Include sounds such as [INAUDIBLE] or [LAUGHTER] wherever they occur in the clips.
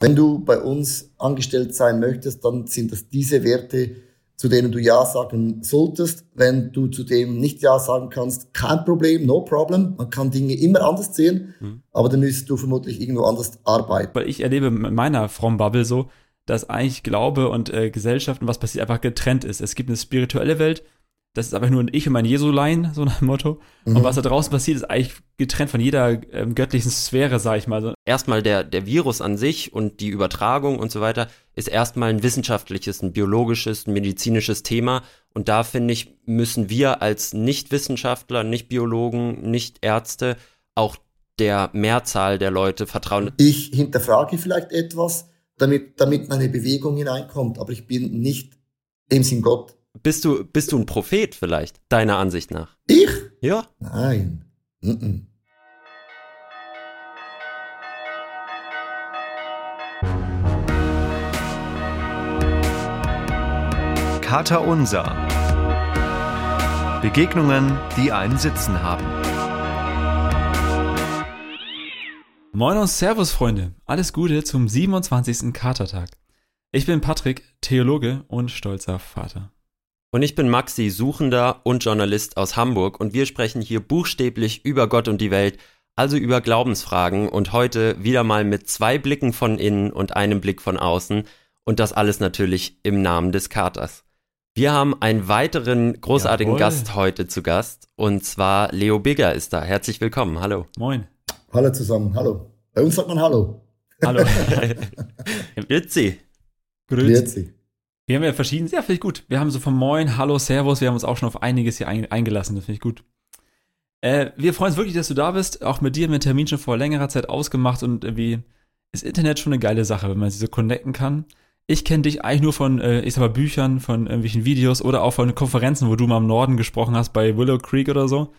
Wenn du bei uns angestellt sein möchtest, dann sind das diese Werte, zu denen du Ja sagen solltest. Wenn du zu dem nicht Ja sagen kannst, kein Problem, no problem. Man kann Dinge immer anders sehen, mhm. aber dann müsstest du vermutlich irgendwo anders arbeiten. Weil ich erlebe mit meiner From Bubble so, dass eigentlich Glaube und äh, Gesellschaft und was passiert einfach getrennt ist. Es gibt eine spirituelle Welt das ist einfach nur ich und mein Jesulein, so nach dem Motto. Mhm. Und was da draußen passiert, ist eigentlich getrennt von jeder ähm, göttlichen Sphäre, sag ich mal. Erstmal der, der Virus an sich und die Übertragung und so weiter ist erstmal ein wissenschaftliches, ein biologisches, ein medizinisches Thema. Und da finde ich, müssen wir als Nicht-Wissenschaftler, Nicht-Biologen, Nicht-Ärzte auch der Mehrzahl der Leute vertrauen. Ich hinterfrage vielleicht etwas, damit, damit meine Bewegung hineinkommt, aber ich bin nicht im Sinn Gott bist du, bist du ein Prophet vielleicht, deiner Ansicht nach? Ich? Ja. Nein. Mm -mm. Kater Unser. Begegnungen, die einen Sitzen haben. Moin und Servus, Freunde. Alles Gute zum 27. Katertag. Ich bin Patrick, Theologe und stolzer Vater. Und ich bin Maxi, Suchender und Journalist aus Hamburg und wir sprechen hier buchstäblich über Gott und die Welt, also über Glaubensfragen und heute wieder mal mit zwei Blicken von innen und einem Blick von außen und das alles natürlich im Namen des Katers. Wir haben einen weiteren großartigen Jawohl. Gast heute zu Gast und zwar Leo Bigger ist da. Herzlich willkommen. Hallo. Moin. Hallo zusammen. Hallo. Bei uns sagt man Hallo. Hallo. [LAUGHS] Grüezi. Grüezi. Wir haben ja verschiedene, ja, finde ich gut. Wir haben so von Moin, Hallo, Servus, wir haben uns auch schon auf einiges hier eingelassen, das finde ich gut. Äh, wir freuen uns wirklich, dass du da bist. Auch mit dir haben wir einen Termin schon vor längerer Zeit ausgemacht und irgendwie ist Internet schon eine geile Sache, wenn man sich so connecten kann. Ich kenne dich eigentlich nur von, äh, ich sag mal, Büchern, von irgendwelchen Videos oder auch von Konferenzen, wo du mal im Norden gesprochen hast, bei Willow Creek oder so.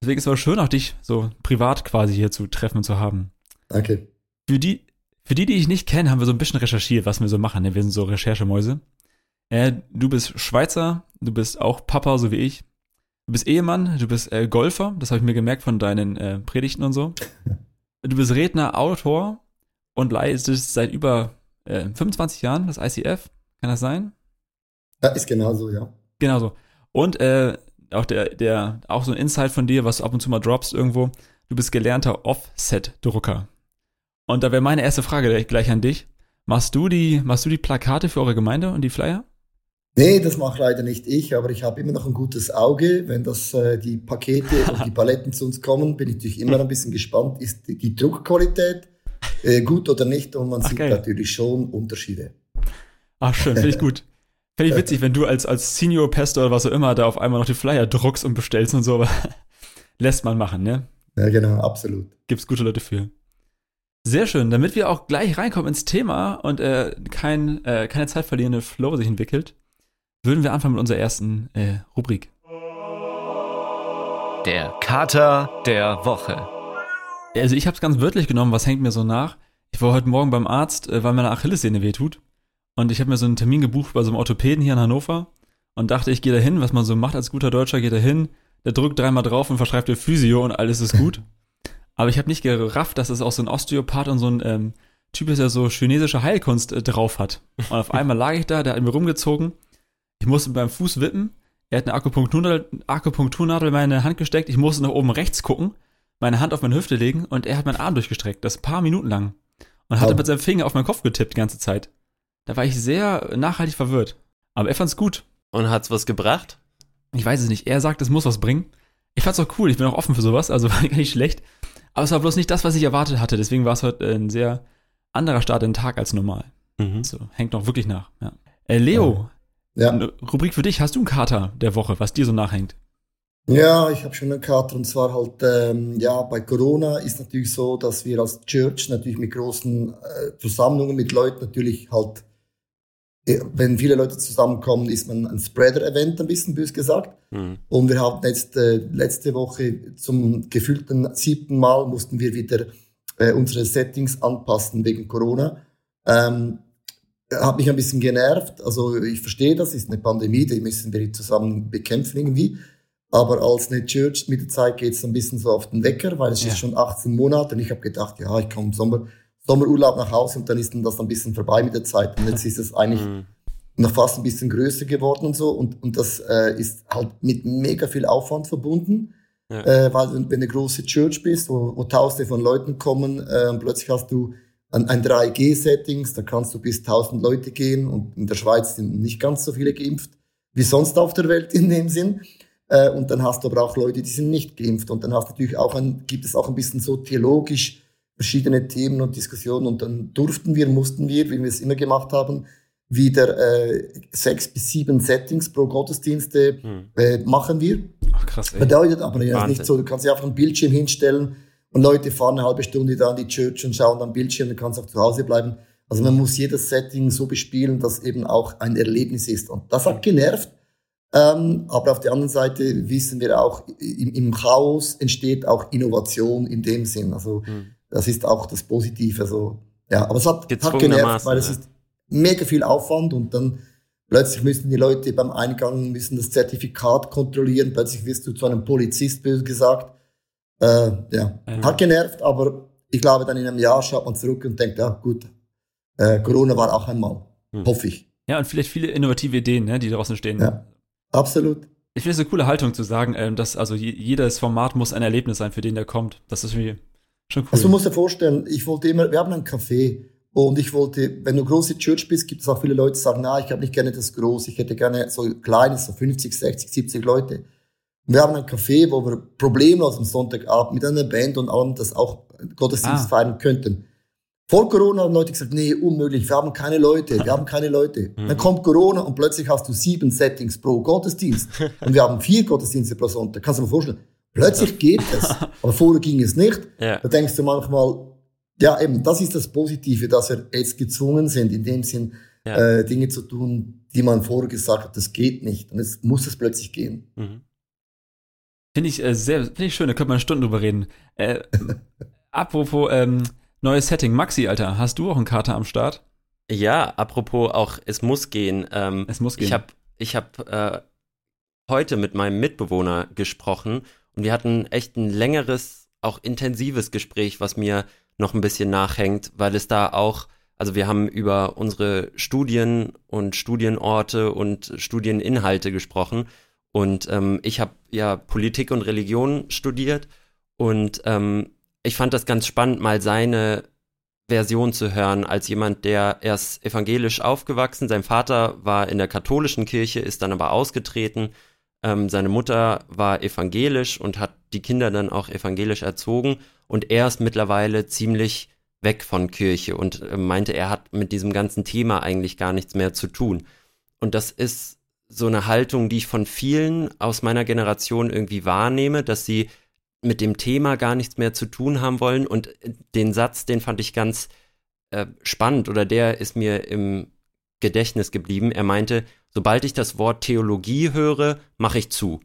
Deswegen ist es aber schön, auch dich so privat quasi hier zu treffen und zu haben. Danke. Für die, für die, die ich nicht kenne, haben wir so ein bisschen recherchiert, was wir so machen. Ne? Wir sind so Recherchemäuse. Äh, du bist Schweizer, du bist auch Papa, so wie ich. Du bist Ehemann, du bist äh, Golfer, das habe ich mir gemerkt von deinen äh, Predigten und so. [LAUGHS] Du bist Redner, Autor und leistest seit über äh, 25 Jahren das ICF. Kann das sein? Ja, ist genauso, ja. Genau so. Und äh, auch der, der, auch so ein Insight von dir, was du ab und zu mal droppst irgendwo. Du bist gelernter Offset-Drucker. Und da wäre meine erste Frage gleich an dich. Machst du die, machst du die Plakate für eure Gemeinde und die Flyer? Nee, das mache leider nicht ich, aber ich habe immer noch ein gutes Auge. Wenn das äh, die Pakete und die [LAUGHS] Paletten zu uns kommen, bin ich natürlich immer ein bisschen gespannt, ist die, die Druckqualität äh, gut oder nicht und man Ach, sieht geil. natürlich schon Unterschiede. Ach schön, finde ich [LAUGHS] gut. Finde ich witzig, wenn du als, als Senior Pastor oder was auch immer da auf einmal noch die Flyer druckst und bestellst und so, aber [LAUGHS] lässt man machen, ne? Ja, genau, absolut. Gibt's gute Leute für. Sehr schön, damit wir auch gleich reinkommen ins Thema und äh, kein, äh, keine Zeit verlierende Flow sich entwickelt, würden wir anfangen mit unserer ersten äh, Rubrik. Der Kater der Woche. Also ich habe es ganz wörtlich genommen, was hängt mir so nach. Ich war heute Morgen beim Arzt, äh, weil meine Achillessehne wehtut. Und ich habe mir so einen Termin gebucht bei so einem Orthopäden hier in Hannover und dachte, ich gehe da hin, was man so macht als guter Deutscher, geht da hin, der drückt dreimal drauf und verschreibt dir Physio und alles ist gut. [LAUGHS] Aber ich habe nicht gerafft, dass es auch so ein Osteopath und so ein ähm, Typ ist, der so chinesische Heilkunst äh, drauf hat. Und auf [LAUGHS] einmal lag ich da, der hat mir rumgezogen ich musste beim Fuß wippen. Er hat eine Akupunkturnadel, Akupunkturnadel in meine Hand gesteckt. Ich musste nach oben rechts gucken, meine Hand auf meine Hüfte legen und er hat meinen Arm durchgestreckt. Das paar Minuten lang. Und hat oh. mit seinem Finger auf meinen Kopf getippt die ganze Zeit. Da war ich sehr nachhaltig verwirrt. Aber er fand's gut. Und hat's was gebracht? Ich weiß es nicht. Er sagt, es muss was bringen. Ich fand's auch cool. Ich bin auch offen für sowas. Also [LAUGHS] war gar nicht schlecht. Aber es war bloß nicht das, was ich erwartet hatte. Deswegen war es heute ein sehr anderer Start in den Tag als normal. Mhm. So, hängt noch wirklich nach. Ja. Äh, Leo, ja. Eine Rubrik für dich. Hast du einen Kater der Woche, was dir so nachhängt? Ja, ich habe schon einen Kater und zwar halt, ähm, ja, bei Corona ist natürlich so, dass wir als Church natürlich mit großen äh, Versammlungen mit Leuten natürlich halt, äh, wenn viele Leute zusammenkommen, ist man ein Spreader-Event, ein bisschen bös gesagt. Mhm. Und wir haben jetzt äh, letzte Woche zum gefühlten siebten Mal mussten wir wieder äh, unsere Settings anpassen wegen Corona. Ähm, hat mich ein bisschen genervt. Also ich verstehe das, ist eine Pandemie, die müssen wir zusammen bekämpfen irgendwie. Aber als eine Church mit der Zeit geht es ein bisschen so auf den Wecker, weil es ja. ist schon 18 Monate und ich habe gedacht, ja, ich komme im Sommer, Sommerurlaub nach Hause und dann ist dann das ein bisschen vorbei mit der Zeit. Und jetzt ist es eigentlich Mhm. noch fast ein bisschen größer geworden und so. Und, und das äh, ist halt mit mega viel Aufwand verbunden. Ja. Äh, weil wenn, du eine große Church bist, wo, wo tausende von Leuten kommen, äh, und plötzlich hast du ein, ein 3G-Settings, da kannst du bis 1000 Leute gehen und in der Schweiz sind nicht ganz so viele geimpft wie sonst auf der Welt in dem Sinn. Äh, und dann hast du aber auch Leute, die sind nicht geimpft. Und dann hast du natürlich auch ein, gibt es auch ein bisschen so theologisch verschiedene Themen und Diskussionen. Und dann durften wir, mussten wir, wie wir es immer gemacht haben, wieder äh, sechs bis sieben Settings pro Gottesdienste Hm. äh, machen wir. Ach, krass, ey. Bedeutet aber ja nicht so, du kannst ja einfach einen Bildschirm hinstellen und Leute fahren eine halbe Stunde da in die Church und schauen am Bildschirm, dann kannst du auch zu Hause bleiben. Also man muss jedes Setting so bespielen, dass eben auch ein Erlebnis ist. Und das hat genervt. Ähm, aber auf der anderen Seite wissen wir auch, im, im Chaos entsteht auch Innovation in dem Sinn. Also Hm. das ist auch das Positive. Also, ja, aber es hat, hat genervt, weil es ist mega viel Aufwand und dann plötzlich müssen die Leute beim Eingang müssen das Zertifikat kontrollieren. Plötzlich wirst du zu einem Polizist, böse gesagt. Äh, ja, Ja. hat genervt, aber ich glaube, dann in einem Jahr schaut man zurück und denkt, ja gut, äh, Corona war auch einmal. Hm. Hoffe ich. Ja, und vielleicht viele innovative Ideen, ne, die draußen stehen. Ja. Absolut. Ich finde es eine coole Haltung zu sagen, ähm, dass also je- jedes Format muss ein Erlebnis sein, für den der kommt. Das ist irgendwie schon cool. Also du musst dir vorstellen, ich wollte immer, wir haben ein Café und ich wollte, wenn du große Church bist, gibt es auch viele Leute, die sagen, na, ich habe nicht gerne das groß, ich hätte gerne so kleines, so 50, 60, 70 Leute. Wir haben ein Café, wo wir problemlos am Sonntagabend mit einer Band und allem das auch Gottesdienst Ah. feiern könnten. Vor Corona haben Leute gesagt, nee, unmöglich, wir haben keine Leute, wir haben keine Leute. [LAUGHS] Dann kommt Corona und plötzlich hast du sieben Settings pro Gottesdienst. [LAUGHS] Und wir haben vier Gottesdienste pro Sonntag. Kannst du dir vorstellen? Plötzlich geht es. [LAUGHS] Aber vorher ging es nicht. Ja. Da denkst du manchmal, ja, eben, das ist das Positive, dass wir jetzt gezwungen sind, in dem Sinn, Ja. äh, Dinge zu tun, die man vorher gesagt hat, das geht nicht. Und jetzt muss es plötzlich gehen. Mhm. Finde ich äh, sehr, finde ich schön, da könnte man Stunden drüber reden. Äh, apropos ähm, neues Setting, Maxi, Alter, hast du auch einen Kater am Start? Ja, apropos auch, es muss gehen. Ähm, Es muss gehen. Ich habe ich hab, äh, heute mit meinem Mitbewohner gesprochen und wir hatten echt ein längeres, auch intensives Gespräch, was mir noch ein bisschen nachhängt, weil es da auch, also wir haben über unsere Studien und Studienorte und Studieninhalte gesprochen und ähm, ich habe ja Politik und Religion studiert und ähm, ich fand das ganz spannend, mal seine Version zu hören, als jemand, der erst evangelisch aufgewachsen, sein Vater war in der katholischen Kirche, ist dann aber ausgetreten, ähm, seine Mutter war evangelisch und hat die Kinder dann auch evangelisch erzogen und er ist mittlerweile ziemlich weg von Kirche und äh, meinte, er hat mit diesem ganzen Thema eigentlich gar nichts mehr zu tun. Und das ist so eine Haltung, die ich von vielen aus meiner Generation irgendwie wahrnehme, dass sie mit dem Thema gar nichts mehr zu tun haben wollen. Und äh, den Satz, den fand ich ganz äh, spannend oder der ist mir im Gedächtnis geblieben. Er meinte, sobald ich das Wort Theologie höre, mache ich zu.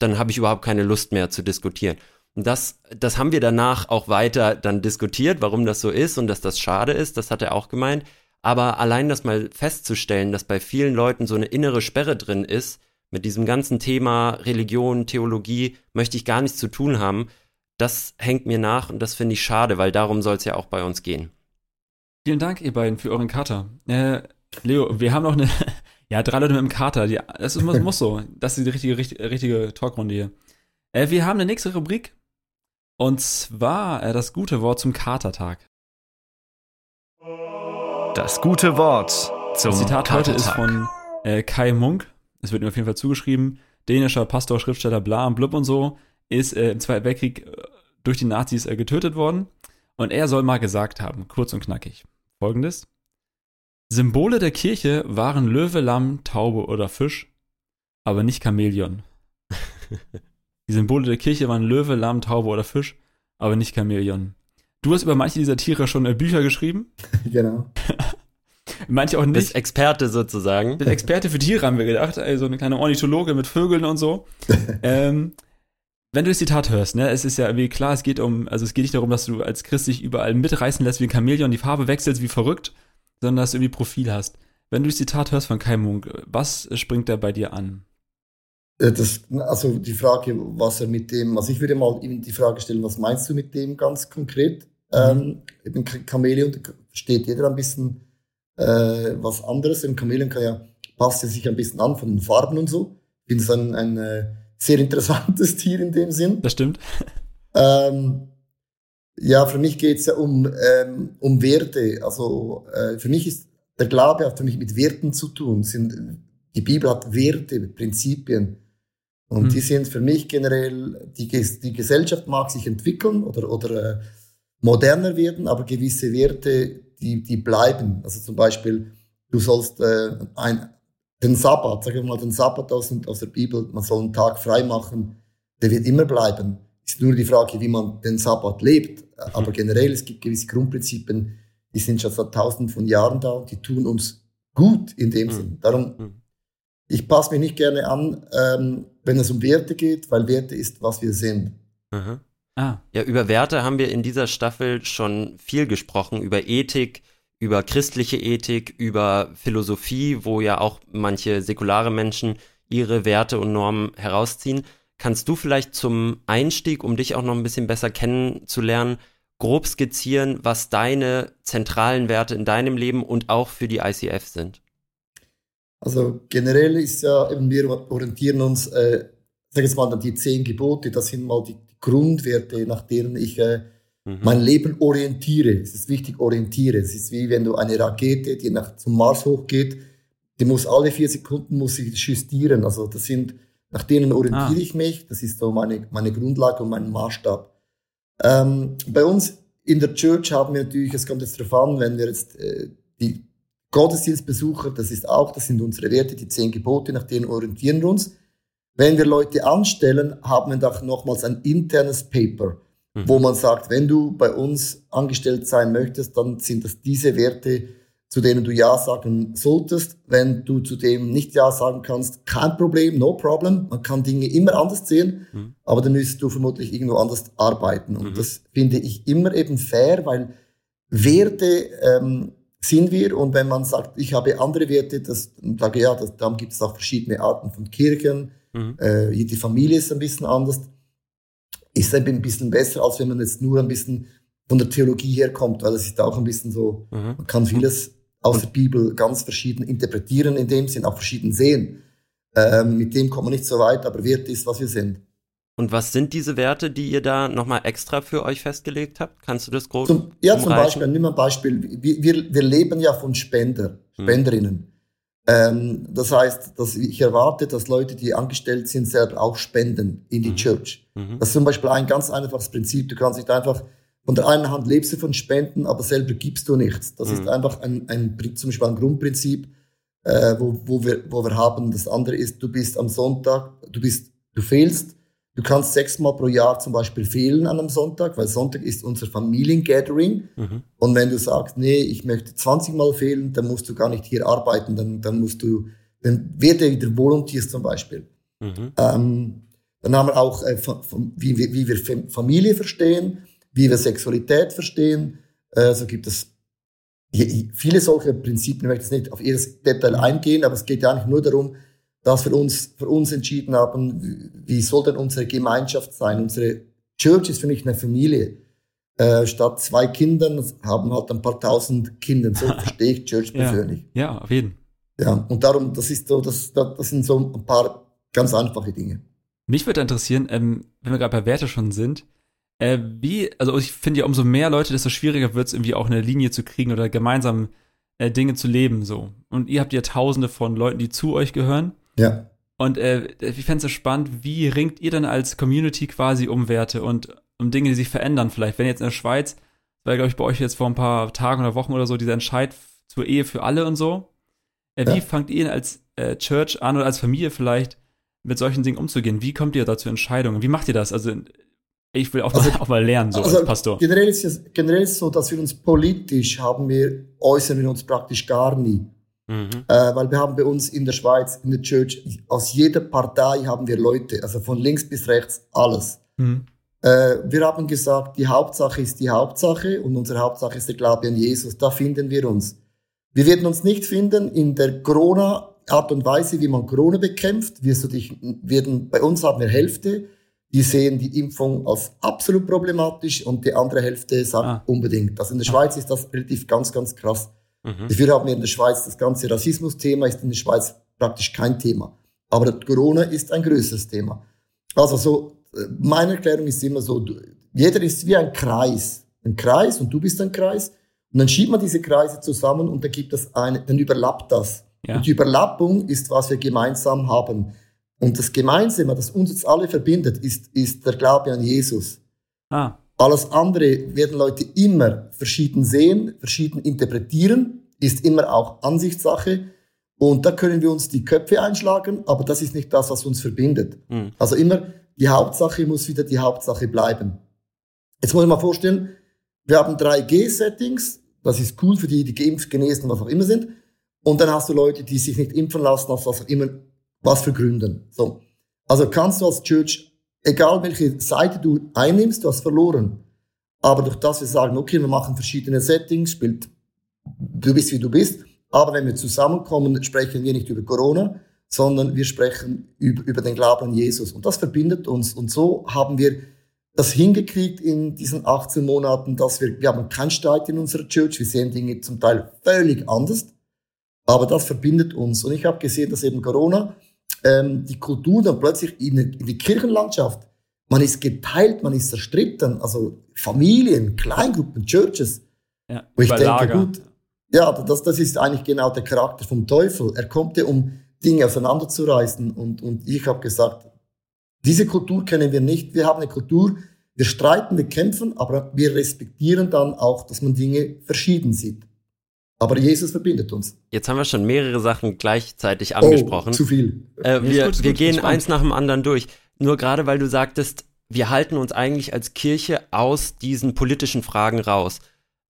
Dann habe ich überhaupt keine Lust mehr zu diskutieren. Und das, das haben wir danach auch weiter dann diskutiert, warum das so ist und dass das schade ist, das hat er auch gemeint. Aber allein das mal festzustellen, dass bei vielen Leuten so eine innere Sperre drin ist, mit diesem ganzen Thema Religion, Theologie möchte ich gar nichts zu tun haben, das hängt mir nach und das finde ich schade, weil darum soll es ja auch bei uns gehen. Vielen Dank, ihr beiden, für euren Kater. Äh, Leo, wir haben noch eine, [LAUGHS] ja, drei Leute mit einem Kater. Die, das muss, muss so. Das ist die richtige, richtige, richtige Talkrunde hier. Äh, wir haben eine nächste Rubrik. Und zwar äh, das gute Wort zum Katertag. Das gute Wort zum Das Zitat heute ist von äh, Kai Munk. Es wird mir auf jeden Fall zugeschrieben. Dänischer Pastor, Schriftsteller, bla und blub und so. Ist äh, im Zweiten Weltkrieg äh, durch die Nazis äh, getötet worden. Und er soll mal gesagt haben, kurz und knackig, folgendes. Symbole der Kirche waren Löwe, Lamm, Taube oder Fisch, aber nicht Chamäleon. [LAUGHS] Die Symbole der Kirche waren Löwe, Lamm, Taube oder Fisch, aber nicht Chamäleon. Du hast über manche dieser Tiere schon äh, Bücher geschrieben, [LAUGHS] genau. [LAUGHS] manche auch nicht. Bist Experte sozusagen. bin Experte für Tiere, haben wir gedacht. Also eine kleine Ornithologe mit Vögeln und so. [LAUGHS] ähm, wenn du das Zitat hörst, ne, es ist ja irgendwie klar, es geht um, also es geht nicht darum, dass du als Christ dich überall mitreißen lässt wie ein Chamäleon, die Farbe wechselst wie verrückt, sondern dass du irgendwie Profil hast. Wenn du das Zitat hörst von Kai Munk, was springt da bei dir an? Äh, Das, also die Frage, was er mit dem, also ich würde mal ihm die Frage stellen, was meinst du mit dem ganz konkret? Ähm, eben Chamäleon, da versteht jeder ein bisschen äh, was anderes. Im Chamäleon kann ja, passt ja sich ein bisschen an von den Farben und so. Ich finde es ein, ein äh, sehr interessantes [LAUGHS] Tier in dem Sinn. Das stimmt. Ähm, ja, für mich geht es ja um, ähm, um Werte. Also äh, für mich ist der Glaube hat für mich mit Werten zu tun. Sind, die Bibel hat Werte, Prinzipien. Und mhm. die sind für mich generell, die, die Gesellschaft mag sich entwickeln oder, oder äh, moderner werden, aber gewisse Werte, die, die bleiben. Also zum Beispiel, du sollst äh, ein, den Sabbat, sagen wir mal den Sabbat aus, aus der Bibel, man soll einen Tag frei machen, der wird immer bleiben. Ist nur die Frage, wie man den Sabbat lebt. Aber generell, es gibt gewisse Grundprinzipien, die sind schon seit tausenden von Jahren da und die tun uns gut in dem mhm. Sinn. Darum, mhm. ich passe mich nicht gerne an, ähm, wenn es um Werte geht, weil Werte ist, was wir sind. Mhm. Ah. Ja, über Werte haben wir in dieser Staffel schon viel gesprochen, über Ethik, über christliche Ethik, über Philosophie, wo ja auch manche säkulare Menschen ihre Werte und Normen herausziehen. Kannst du vielleicht zum Einstieg, um dich auch noch ein bisschen besser kennenzulernen, grob skizzieren, was deine zentralen Werte in deinem Leben und auch für die ICF sind? Also generell ist ja, eben wir orientieren uns, äh, sag jetzt mal, die zehn Gebote, das sind mal die Grundwerte, nach denen ich äh, mhm. mein Leben orientiere. Es ist wichtig, orientiere. Es ist wie wenn du eine Rakete, die nach, zum Mars hochgeht, die muss alle vier Sekunden muss ich justieren. Also das sind, nach denen orientiere ah. ich mich. Das ist so meine, meine Grundlage und mein Maßstab. Ähm, bei uns in der Church haben wir natürlich, es kommt jetzt darauf an, wenn wir jetzt äh, die Gottesdienstbesucher, das ist auch, das sind unsere Werte, die zehn Gebote, nach denen orientieren wir uns. Wenn wir Leute anstellen, haben wir doch nochmals ein internes Paper, mhm. wo man sagt, wenn du bei uns angestellt sein möchtest, dann sind das diese Werte, zu denen du Ja sagen solltest. Wenn du zu dem nicht Ja sagen kannst, kein Problem, no problem. Man kann Dinge immer anders sehen, mhm. aber dann müsst du vermutlich irgendwo anders arbeiten. Und mhm. das finde ich immer eben fair, weil Werte ähm, sind wir. Und wenn man sagt, ich habe andere Werte, das sage ja, das, dann gibt es auch verschiedene Arten von Kirchen. Mhm. Äh, die Familie ist ein bisschen anders. Ist ein bisschen besser, als wenn man jetzt nur ein bisschen von der Theologie herkommt, weil es ist auch ein bisschen so, mhm. man kann vieles aus der Bibel ganz verschieden interpretieren, in dem Sinn auch verschieden sehen. Ähm, mit dem kommt man nicht so weit, aber Wert ist, was wir sind. Und was sind diese Werte, die ihr da nochmal extra für euch festgelegt habt? Kannst du das groß zum, Ja, zum Beispiel, nimm mal ein Beispiel. Wir, wir, wir leben ja von Spender, hm. Spenderinnen. Hm. Ähm, das heißt, dass ich erwarte, dass Leute, die angestellt sind, selber auch spenden in die mhm. Church. Mhm. Das ist zum Beispiel ein ganz einfaches Prinzip. Du kannst nicht einfach von der einen Hand lebst du von Spenden, aber selber gibst du nichts. Das mhm. ist einfach ein, ein, zum Beispiel ein Grundprinzip, äh, wo, wo, wir, wo wir haben. Das andere ist, du bist am Sonntag, du bist, du fehlst, du kannst sechsmal pro Jahr zum Beispiel fehlen an einem Sonntag, weil Sonntag ist unser Familiengathering. Mhm. Und wenn du sagst, nee, ich möchte 20 Mal fehlen, dann musst du gar nicht hier arbeiten, dann, dann musst du, dann werde wieder Volunteers zum Beispiel. Mhm. Ähm, dann haben wir auch, äh, wie, wie wir Familie verstehen wie wir Sexualität verstehen. Äh, so gibt es viele solche Prinzipien. Ich möchte jetzt nicht auf jedes Detail eingehen, aber es geht ja eigentlich nur darum, dass wir uns für uns entschieden haben, wie soll denn unsere Gemeinschaft sein? Unsere Church ist für mich eine Familie. Äh, statt zwei Kindern haben halt ein paar tausend Kinder. So [LAUGHS] verstehe ich Church ja. persönlich. Ja, auf jeden. Ja, und darum, das ist so, das, das sind so ein paar ganz einfache Dinge. Mich würde interessieren, ähm, wenn wir gerade bei Werte schon sind, äh, wie, also ich finde ja, umso mehr Leute, desto schwieriger wird es irgendwie auch eine Linie zu kriegen oder gemeinsam äh, Dinge zu leben so. Und ihr habt ja tausende von Leuten, die zu euch gehören. Ja. Und äh, ich fände es spannend, wie ringt ihr dann als Community quasi um Werte und um Dinge, die sich verändern vielleicht? Wenn jetzt in der Schweiz, weil glaube ich bei euch jetzt vor ein paar Tagen oder Wochen oder so dieser Entscheid zur Ehe für alle und so. Äh, wie ja. fangt ihr als äh, Church an oder als Familie vielleicht mit solchen Dingen umzugehen? Wie kommt ihr da zu Entscheidungen? Wie macht ihr das? Also ich will auch, also, mal, [LAUGHS] auch mal lernen, so also als Pastor. Generell ist es generell ist so, dass wir uns politisch haben wir, äußern wir uns praktisch gar nie. Mhm. Äh, weil wir haben bei uns in der Schweiz, in der Church, aus jeder Partei haben wir Leute, also von links bis rechts, alles. Mhm. Äh, wir haben gesagt, die Hauptsache ist die Hauptsache und unsere Hauptsache ist der Glaube an Jesus. Da finden wir uns. Wir werden uns nicht finden in der Corona Art und Weise, wie man Corona bekämpft. Wir, so dich, werden, bei uns haben wir Hälfte die sehen die Impfung als absolut problematisch und die andere Hälfte sagt ah. unbedingt. Also in der Schweiz ist das relativ ganz, ganz krass. Mhm. Dafür haben wir in der Schweiz das ganze Rassismus-Thema, ist in der Schweiz praktisch kein Thema. Aber Corona ist ein größeres Thema. Also so, äh, meine Erklärung ist immer so, jeder ist wie ein Kreis. Ein Kreis und du bist ein Kreis. Und dann schiebt man diese Kreise zusammen und dann gibt es eine, dann überlappt das. Ja. Und die Überlappung ist, was wir gemeinsam haben. Und das Gemeinsame, das uns jetzt alle verbindet, ist, ist der Glaube an Jesus. Ah. Alles andere werden Leute immer verschieden sehen, verschieden interpretieren, ist immer auch Ansichtssache. Und da können wir uns die Köpfe einschlagen, aber das ist nicht das, was uns verbindet. Mhm. Also immer, die Hauptsache muss wieder die Hauptsache bleiben. Jetzt muss ich mal vorstellen, wir haben 3G-Settings, das ist cool für die, die geimpft, genesen, was auch immer sind. Und dann hast du Leute, die sich nicht impfen lassen, aus was auch immer, was für Gründen. So. Also kannst du als Church, egal welche Seite du einnimmst, du hast verloren. Aber durch das wir sagen, okay, wir machen verschiedene Settings, spielt, du bist wie du bist, aber wenn wir zusammenkommen, sprechen wir nicht über Corona, sondern wir sprechen über, über den Glauben an Jesus. Und das verbindet uns. Und so haben wir das hingekriegt in diesen 18 Monaten, dass wir, wir haben keinen Streit in unserer Church, wir sehen Dinge zum Teil völlig anders, aber das verbindet uns. Und ich habe gesehen, dass eben Corona ähm, die Kultur dann plötzlich in, in die Kirchenlandschaft, man ist geteilt, man ist zerstritten, also Familien, Kleingruppen, Churches. Ja, wo ich denke, gut, ja, das, das ist eigentlich genau der Charakter vom Teufel. Er kommt ja, um Dinge auseinanderzureißen. Und, und ich habe gesagt, diese Kultur kennen wir nicht. Wir haben eine Kultur, wir streiten, wir kämpfen, aber wir respektieren dann auch, dass man Dinge verschieden sieht. Aber Jesus verbindet uns. Jetzt haben wir schon mehrere Sachen gleichzeitig angesprochen. Oh, zu viel. Äh, wir gut, wir gut, gehen eins nach dem anderen durch. Nur gerade weil du sagtest, wir halten uns eigentlich als Kirche aus diesen politischen Fragen raus.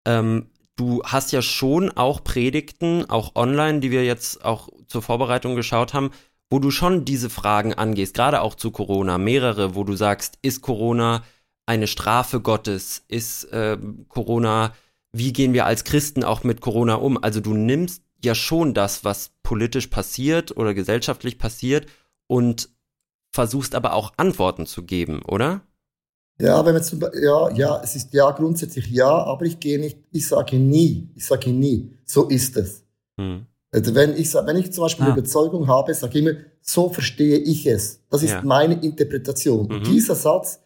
Ähm, du hast ja schon auch Predigten, auch online, die wir jetzt auch zur Vorbereitung geschaut haben, wo du schon diese Fragen angehst, gerade auch zu Corona, mehrere, wo du sagst, ist Corona eine Strafe Gottes? Ist äh, Corona, wie gehen wir als Christen auch mit Corona um? Also du nimmst ja schon das, was politisch passiert oder gesellschaftlich passiert und versuchst aber auch Antworten zu geben, oder? Ja, wenn man zum, ja, ja, es ist ja grundsätzlich ja, aber ich gehe nicht, ich sage nie, ich sage nie, so ist es. Hm. Also wenn ich, wenn ich zum Beispiel ah. eine Überzeugung habe, sage ich immer, so verstehe ich es. Das ist ja. meine Interpretation. Mhm. Und dieser Satz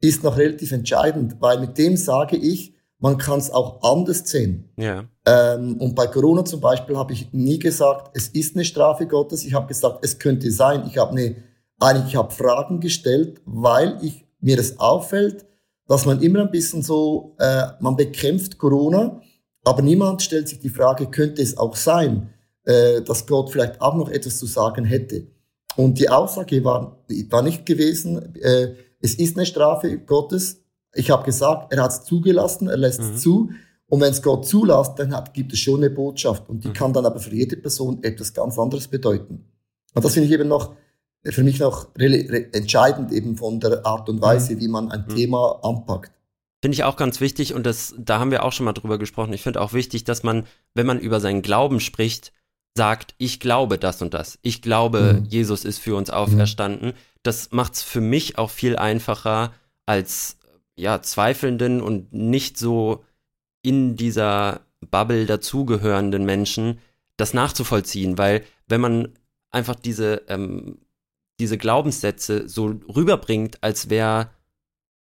ist noch relativ entscheidend, weil mit dem sage ich, man kann es auch anders sehen. Ja. Ähm, und bei Corona zum Beispiel habe ich nie gesagt, es ist eine Strafe Gottes. Ich habe gesagt, es könnte sein. Ich habe eine, eigentlich, ich habe Fragen gestellt, weil ich mir das auffällt, dass man immer ein bisschen so, äh, man bekämpft Corona, aber niemand stellt sich die Frage, könnte es auch sein, äh, dass Gott vielleicht auch noch etwas zu sagen hätte. Und die Aussage war, war nicht gewesen, äh, es ist eine Strafe Gottes. Ich habe gesagt, er hat es zugelassen, er lässt es mhm. zu. Und wenn es Gott zulässt, dann hat, gibt es schon eine Botschaft. Und die mhm. kann dann aber für jede Person etwas ganz anderes bedeuten. Und das finde ich eben noch für mich noch entscheidend eben von der Art und Weise, mhm. wie man ein mhm. Thema anpackt. Finde ich auch ganz wichtig und das, da haben wir auch schon mal drüber gesprochen. Ich finde auch wichtig, dass man, wenn man über seinen Glauben spricht, sagt, ich glaube das und das. Ich glaube, mhm. Jesus ist für uns mhm. auferstanden. Das macht es für mich auch viel einfacher als ja, zweifelnden und nicht so in dieser Bubble dazugehörenden Menschen das nachzuvollziehen, weil wenn man einfach diese ähm, diese Glaubenssätze so rüberbringt, als wäre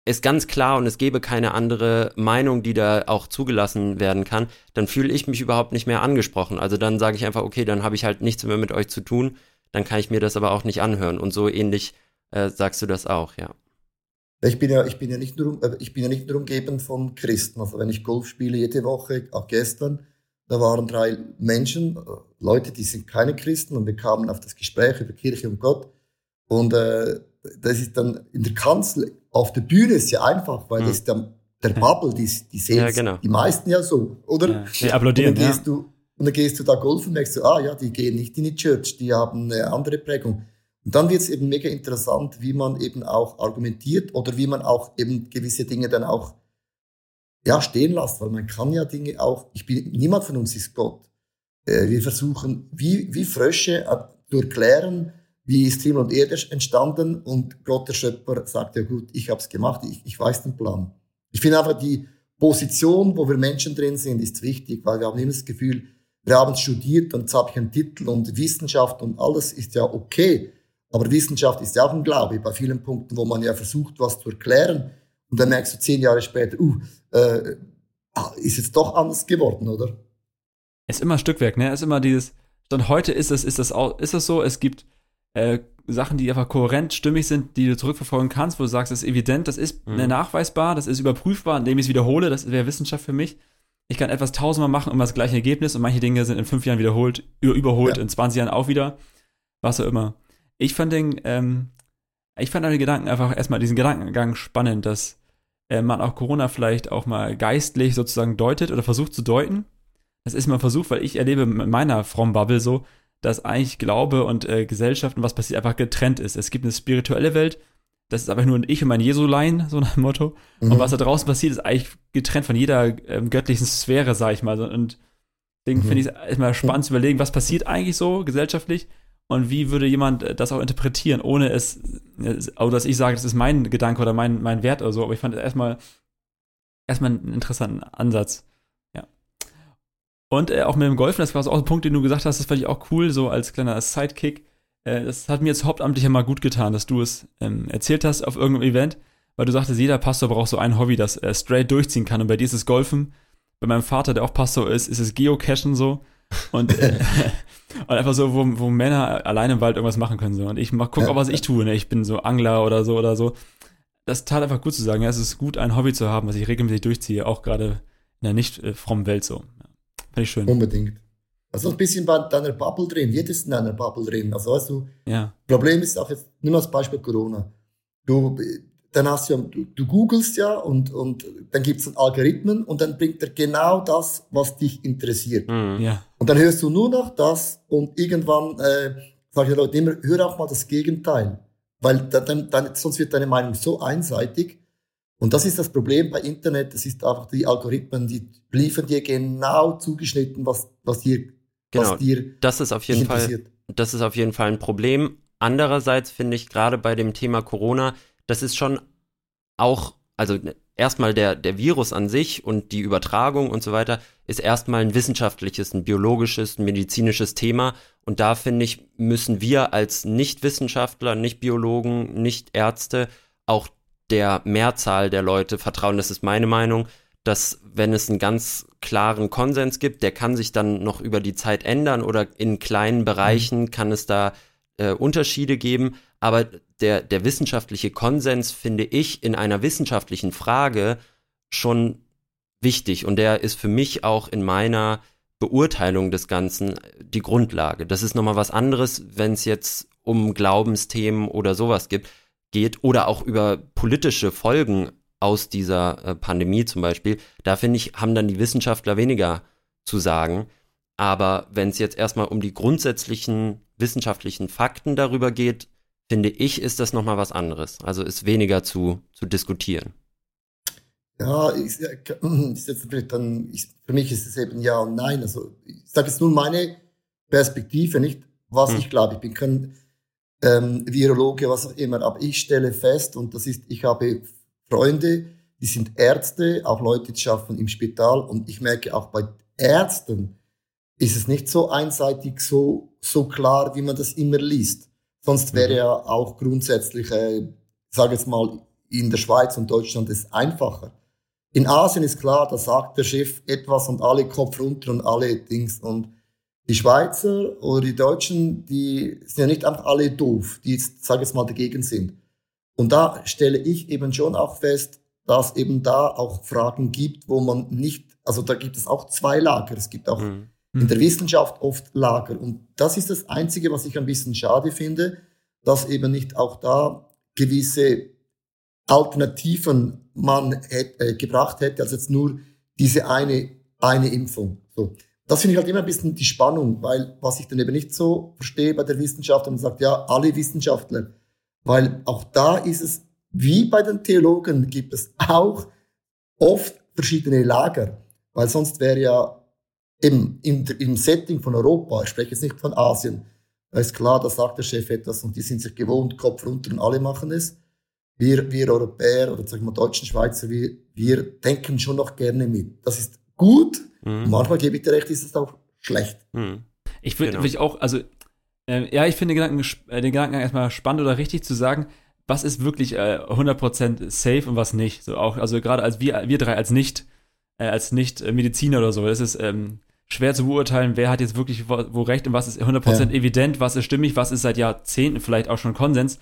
es ganz klar und es gäbe keine andere Meinung, die da auch zugelassen werden kann, dann fühle ich mich überhaupt nicht mehr angesprochen. Also dann sage ich einfach, okay, dann habe ich halt nichts mehr mit euch zu tun, dann kann ich mir das aber auch nicht anhören. Und so ähnlich äh, sagst du das auch, ja. Ich bin ja, ich bin ja nicht nur, äh, ich bin ja nicht nur umgeben von Christen. Also wenn ich Golf spiele jede Woche, auch gestern, da waren drei Menschen, äh, Leute, die sind keine Christen und wir kamen auf das Gespräch über Kirche und Gott. Und äh, das ist dann in der Kanzel, auf der Bühne ist ja einfach, weil mhm. das ist der, der Bubble, die, die sehen ja, genau. die meisten ja so, oder? Ja, die applaudieren, und dann gehst ja. du Und dann gehst du da golfen und merkst du, ah ja, die gehen nicht in die Church, die haben eine andere Prägung. Und dann wird es eben mega interessant, wie man eben auch argumentiert oder wie man auch eben gewisse Dinge dann auch ja, stehen lässt, weil man kann ja Dinge auch, ich bin, niemand von uns ist Gott. Äh, wir versuchen, wie, wie Frösche äh, zu erklären, wie ist Himmel und Erde entstanden und Gott, der Schöpfer, sagt, ja gut, ich habe es gemacht, ich, ich weiß den Plan. Ich finde einfach die Position, wo wir Menschen drin sind, ist wichtig, weil wir haben immer das Gefühl, wir haben studiert und jetzt habe ich einen Titel und Wissenschaft und alles ist ja okay. Aber Wissenschaft ist ja auch ein Glaube bei vielen Punkten, wo man ja versucht, was zu erklären. Und dann merkst du zehn Jahre später, uh, äh, ah, ist jetzt doch anders geworden, oder? Es ist immer Stückwerk, ne? Es ist immer dieses, dann heute ist es, ist das auch, ist es so, es gibt äh, Sachen, die einfach kohärent, stimmig sind, die du zurückverfolgen kannst, wo du sagst, das ist evident, das ist mhm. nachweisbar, das ist überprüfbar, indem ich es wiederhole, das wäre Wissenschaft für mich. Ich kann etwas tausendmal machen, immer das gleiche Ergebnis und manche Dinge sind in fünf Jahren wiederholt, überholt, ja. in 20 Jahren auch wieder, was auch immer. Ich fand den, ähm, ich fand den Gedanken einfach erstmal diesen Gedankengang spannend, dass äh, man auch Corona vielleicht auch mal geistlich sozusagen deutet oder versucht zu deuten. Das ist mal ein Versuch, weil ich erlebe mit meiner frommen Bubble so, dass eigentlich Glaube und äh, Gesellschaft und was passiert einfach getrennt ist. Es gibt eine spirituelle Welt, das ist einfach nur ich und mein Jesulein, so nach dem Motto. Mhm. Und was da draußen passiert, ist eigentlich getrennt von jeder ähm, göttlichen Sphäre, sag ich mal. Und deswegen mhm. finde ich es immer spannend zu überlegen, was passiert eigentlich so gesellschaftlich und wie würde jemand äh, das auch interpretieren, ohne es, also dass ich sage, das ist mein Gedanke oder mein, mein Wert oder so. Aber ich fand erstmal erstmal einen interessanten Ansatz. Und äh, auch mit dem Golfen, das war auch ein Punkt, den du gesagt hast, das fand ich auch cool, so als kleiner Sidekick. Äh, das hat mir jetzt hauptamtlich immer gut getan, dass du es ähm, erzählt hast auf irgendeinem Event, weil du sagtest, jeder Pastor braucht so ein Hobby, das er straight durchziehen kann. Und bei dir ist es Golfen. Bei meinem Vater, der auch Pastor ist, ist es Geocachen so. Und, äh, [LAUGHS] [LAUGHS] und einfach so, wo, wo Männer alleine im Wald irgendwas machen können. So. Und ich mach, guck auch, was ich tue. Ne? Ich bin so Angler oder so oder so. Das tat einfach gut zu sagen. Ja, es ist gut, ein Hobby zu haben, was ich regelmäßig durchziehe, auch gerade in der nicht äh, frommen Welt so. Finde ich schön. Unbedingt. Also ein bisschen bei deiner Bubble drin. Jedes ist in einer Bubble drin. Also weißt du, ja. Problem ist auch jetzt, nimm als Beispiel Corona. Du, dann hast du, du, du googelst ja und, und dann gibt es einen Algorithmen und dann bringt er genau das, was dich interessiert. Mhm. Ja. Und dann hörst du nur noch das und irgendwann äh, sage ich den Leuten immer, hör auch mal das Gegenteil. Weil dann, dann, sonst wird deine Meinung so einseitig und das ist das Problem bei Internet. Es ist einfach die Algorithmen, die liefern dir genau zugeschnitten, was, was dir, genau, was dir das ist auf jeden Fall, das ist auf jeden Fall ein Problem. Andererseits finde ich gerade bei dem Thema Corona, das ist schon auch, also erstmal der, der Virus an sich und die Übertragung und so weiter ist erstmal ein wissenschaftliches, ein biologisches, ein medizinisches Thema. Und da finde ich, müssen wir als Nicht-Wissenschaftler, Nicht-Biologen, Nicht-Ärzte auch der Mehrzahl der Leute vertrauen. Das ist meine Meinung, dass wenn es einen ganz klaren Konsens gibt, der kann sich dann noch über die Zeit ändern oder in kleinen Bereichen mhm. kann es da äh, Unterschiede geben. Aber der, der wissenschaftliche Konsens finde ich in einer wissenschaftlichen Frage schon wichtig und der ist für mich auch in meiner Beurteilung des Ganzen die Grundlage. Das ist nochmal was anderes, wenn es jetzt um Glaubensthemen oder sowas gibt geht oder auch über politische Folgen aus dieser äh, Pandemie zum Beispiel, da finde ich, haben dann die Wissenschaftler weniger zu sagen. Aber wenn es jetzt erstmal um die grundsätzlichen wissenschaftlichen Fakten darüber geht, finde ich, ist das nochmal was anderes. Also ist weniger zu, zu diskutieren. Ja, ich, ist [CLEARS THROAT] jetzt dann, ich, für mich ist es eben ja und nein. Also ich sage jetzt nur meine Perspektive, nicht was hm. ich glaube. Ich bin kein ähm, Virologe, was auch immer. Aber ich stelle fest, und das ist, ich habe Freunde, die sind Ärzte, auch Leute, die arbeiten im Spital. Und ich merke auch bei Ärzten ist es nicht so einseitig, so, so klar, wie man das immer liest. Sonst wäre mhm. ja auch grundsätzlich, äh, sage jetzt mal, in der Schweiz und Deutschland es einfacher. In Asien ist klar, da sagt der Chef etwas und alle Kopf runter und alle Dings. Und die Schweizer oder die Deutschen, die sind ja nicht einfach alle doof, die jetzt, sage ich jetzt mal, dagegen sind. Und da stelle ich eben schon auch fest, dass eben da auch Fragen gibt, wo man nicht, also da gibt es auch zwei Lager. Es gibt auch mhm. In der Wissenschaft oft Lager. Und das ist das Einzige, was ich ein bisschen schade finde, dass eben nicht auch da gewisse Alternativen man hätte, äh, gebracht hätte, als jetzt nur diese eine, eine Impfung. So das finde ich halt immer ein bisschen die Spannung, weil was ich dann eben nicht so verstehe bei der Wissenschaft, und man sagt, ja, alle Wissenschaftler, weil auch da ist es, wie bei den Theologen, gibt es auch oft verschiedene Lager, weil sonst wäre ja im, im, im Setting von Europa, ich spreche jetzt nicht von Asien, Da ist klar, da sagt der Chef etwas und die sind sich gewohnt, Kopf runter und alle machen es. Wir, wir Europäer oder sagen wir Deutschen, Schweizer, wir, wir denken schon noch gerne mit. Das ist gut. Mhm. Manchmal gebe ich dir recht, ist es auch schlecht. Mhm. Ich würde genau. würd auch, also äh, ja, ich finde den Gedanken, äh, den Gedanken erstmal spannend oder richtig zu sagen, was ist wirklich äh, 100% safe und was nicht. So auch, also gerade als wir, wir drei als nicht, äh, als nicht äh, Mediziner oder so, das ist ähm, schwer zu beurteilen, wer hat jetzt wirklich wo, wo recht und was ist 100% ja. evident, was ist stimmig, was ist seit Jahrzehnten vielleicht auch schon Konsens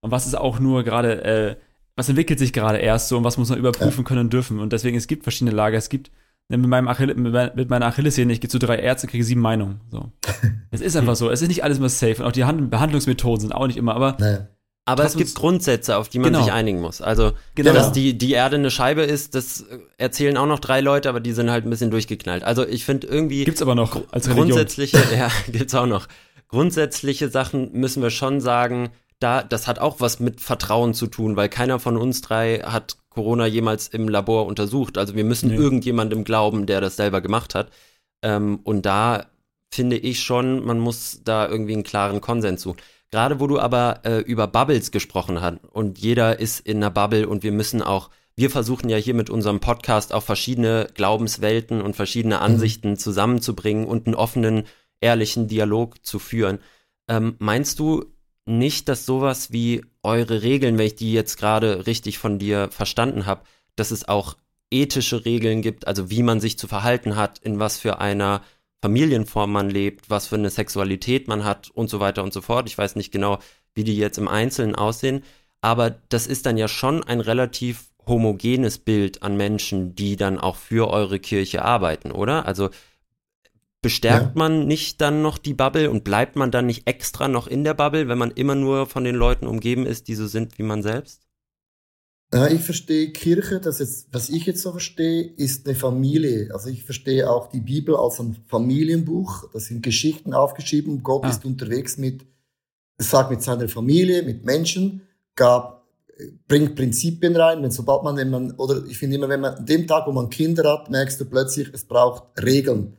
und was ist auch nur gerade, äh, was entwickelt sich gerade erst so und was muss man überprüfen können dürfen. Und deswegen, es gibt verschiedene Lager, es gibt mit, meinem Achille, mit meiner Achillessehne, ich gehe zu drei Ärzten, kriege sieben Meinungen. So. [LAUGHS] es ist einfach so. Es ist nicht alles immer safe. Und auch die Hand Behandlungsmethoden sind auch nicht immer, aber. Naja. Aber es gibt Grundsätze, auf die man genau. sich einigen muss. Also, genau. dass die, die Erde eine Scheibe ist, das erzählen auch noch drei Leute, aber die sind halt ein bisschen durchgeknallt. Also, ich finde irgendwie. Gibt's aber noch als Religion. Grundsätzliche, [LAUGHS] ja, gibt's auch noch. Grundsätzliche Sachen müssen wir schon sagen, da, das hat auch was mit Vertrauen zu tun, weil keiner von uns drei hat Corona jemals im Labor untersucht. Also wir müssen nee. irgendjemandem glauben, der das selber gemacht hat. Ähm, und da finde ich schon, man muss da irgendwie einen klaren Konsens suchen. Gerade wo du aber äh, über Bubbles gesprochen hast und jeder ist in einer Bubble und wir müssen auch, wir versuchen ja hier mit unserem Podcast auch verschiedene Glaubenswelten und verschiedene mhm. Ansichten mhm. zusammenzubringen und einen offenen, ehrlichen Dialog zu führen. Ähm, meinst du, nicht, dass sowas wie eure Regeln, wenn ich die jetzt gerade richtig von dir verstanden habe, dass es auch ethische Regeln gibt, also wie man sich zu verhalten hat, in was für einer Familienform man lebt, was für eine Sexualität man hat und so weiter und so fort. Ich weiß nicht genau, wie die jetzt im Einzelnen aussehen, aber das ist dann ja schon ein relativ homogenes Bild an Menschen, die dann auch für eure Kirche arbeiten, oder? Also Bestärkt ja. man nicht dann noch die Bubble und bleibt man dann nicht extra noch in der Bubble, wenn man immer nur von den Leuten umgeben ist, die so sind wie man selbst? Ja, ich verstehe Kirche, das jetzt, was ich jetzt so verstehe, ist eine Familie. Also ich verstehe auch die Bibel als ein Familienbuch. Da sind Geschichten aufgeschrieben. Gott ah. ist unterwegs mit, sagt mit seiner Familie, mit Menschen, gab, bringt Prinzipien rein. Wenn sobald man, wenn man, oder ich finde immer, wenn man, an dem Tag, wo man Kinder hat, merkst du plötzlich, es braucht Regeln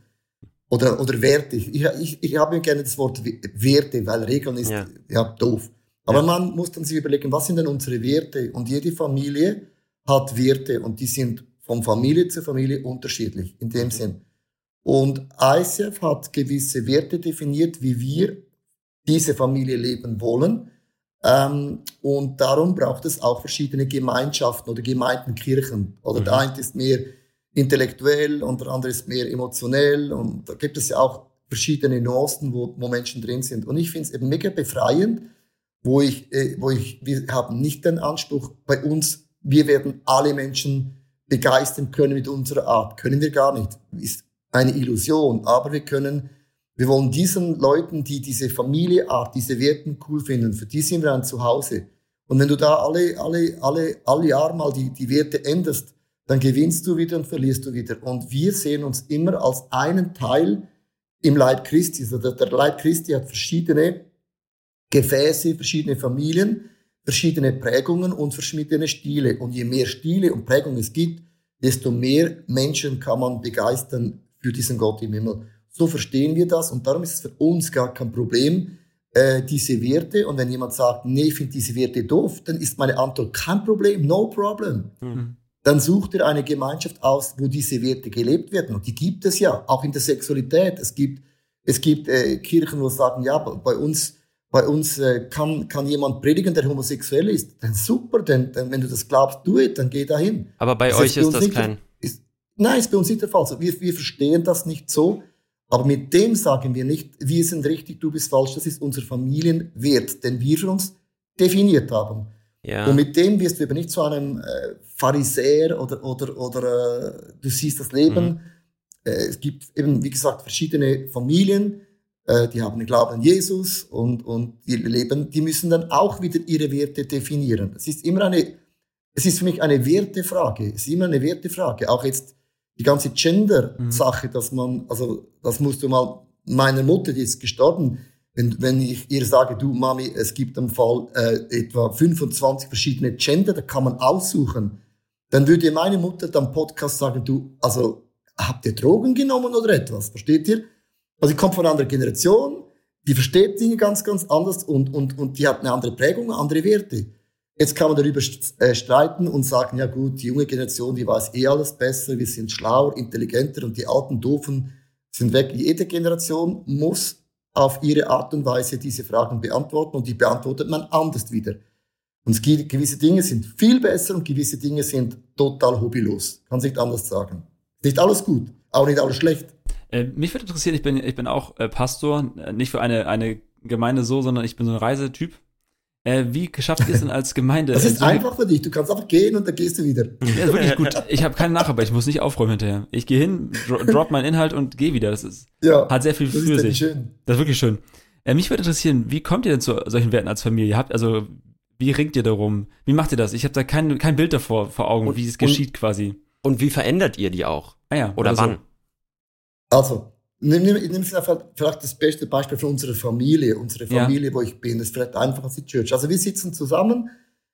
oder, oder Werte. Ich, ich, ich habe gerne das Wort Werte, weil Regeln ist ja, ja doof. Aber ja. man muss dann sich überlegen, was sind denn unsere Werte? Und jede Familie hat Werte und die sind von Familie zu Familie unterschiedlich in dem mhm. Sinn. Und ICF hat gewisse Werte definiert, wie wir diese Familie leben wollen. Ähm, und darum braucht es auch verschiedene Gemeinschaften oder Gemeindenkirchen. Oder mhm. der eine ist mehr intellektuell und der andere ist mehr emotionell und da gibt es ja auch verschiedene Nuancen, wo, wo Menschen drin sind. Und ich finde es eben mega befreiend, wo ich, äh, wo ich, wir haben nicht den Anspruch bei uns, wir werden alle Menschen begeistern können mit unserer Art. Können wir gar nicht. Ist eine Illusion. Aber wir können, wir wollen diesen Leuten, die diese Familieart, diese Werten cool finden, für die sind wir ein Zuhause. Und wenn du da alle, alle, alle, alle Jahre mal die, die Werte änderst, dann gewinnst du wieder und verlierst du wieder. Und wir sehen uns immer als einen Teil im Leib Christi. Also der Leib Christi hat verschiedene Gefäße, verschiedene Familien, verschiedene Prägungen und verschiedene Stile. Und je mehr Stile und Prägungen es gibt, desto mehr Menschen kann man begeistern für diesen Gott im Himmel. So verstehen wir das und darum ist es für uns gar kein Problem, äh, diese Werte. Und wenn jemand sagt, nee, ich finde diese Werte doof, dann ist meine Antwort kein Problem, no problem. Mhm dann sucht ihr eine Gemeinschaft aus, wo diese Werte gelebt werden. Und die gibt es ja, auch in der Sexualität. Es gibt, es gibt äh, Kirchen, wo sagen, ja, bei uns, bei uns äh, kann, kann jemand predigen, der homosexuell ist. Dann super, denn, denn wenn du das glaubst, du it, dann geh dahin. Aber bei das euch ist, bei ist das kein... Ist, nein, ist bei uns nicht der Fall. Also wir, wir verstehen das nicht so. Aber mit dem sagen wir nicht, wir sind richtig, du bist falsch. Das ist unser Familienwert, den wir für uns definiert haben. Ja. Und mit dem wirst du eben nicht zu einem äh, Pharisäer oder, oder, oder äh, du siehst das Leben. Mhm. Äh, es gibt eben, wie gesagt, verschiedene Familien, die haben den Glauben an Jesus und, und die leben, die müssen dann auch wieder ihre Werte definieren. Es ist immer eine, es ist für mich eine Wertefrage. Es ist immer eine Wertefrage. Auch jetzt die ganze Gender-Sache, mhm. dass man, also das musst du mal, meiner Mutter, die ist gestorben, wenn, wenn ich ihr sage, du Mami, es gibt am Fall äh, etwa 25 verschiedene Gender, da kann man aussuchen, dann würde meine Mutter dann Podcast sagen, du, also habt ihr Drogen genommen oder etwas? Versteht ihr? Also ich komme von einer anderen Generation. die versteht Dinge ganz, ganz anders und, und, und die hat eine andere Prägung, andere Werte. Jetzt kann man darüber äh, streiten und sagen, ja gut, die junge Generation, die weiß eh alles besser, wir sind schlauer, intelligenter und die alten Doofen sind weg. Jede Generation muss auf ihre Art und Weise diese Fragen beantworten und die beantwortet man anders wieder. Und es gibt, gewisse Dinge sind viel besser und gewisse Dinge sind total hobbylos. Kann sich anders sagen. Nicht alles gut, auch nicht alles schlecht. Äh, mich würde interessieren, ich bin, ich bin auch äh, Pastor, äh, nicht für eine, eine Gemeinde so, sondern ich bin so ein Reisetyp. Äh, wie schafft ihr es denn als Gemeinde? [LAUGHS] Das ist einfach für dich. Du kannst einfach gehen und dann gehst du wieder. Ja, wirklich gut. Ich habe keine Nacharbeit, ich muss nicht aufräumen hinterher. Ich gehe hin, dro drop meinen Inhalt und gehe wieder. Das ist, ja, hat sehr viel das für ist sich. Schön. Das ist wirklich schön. Äh, mich würde interessieren, wie kommt ihr denn zu solchen Werten als Familie? Habt also wie ringt ihr darum? Wie macht ihr das? Ich habe da kein, kein Bild davor vor Augen, und, wie es geschieht quasi. Und wie verändert ihr die auch? Ah ja, oder, oder wann? So. Also, nimm, nimm, nimm vielleicht das beste Beispiel für unsere Familie. Unsere Familie, ja. wo ich bin, das ist vielleicht einfacher als die Church. Also wir sitzen zusammen,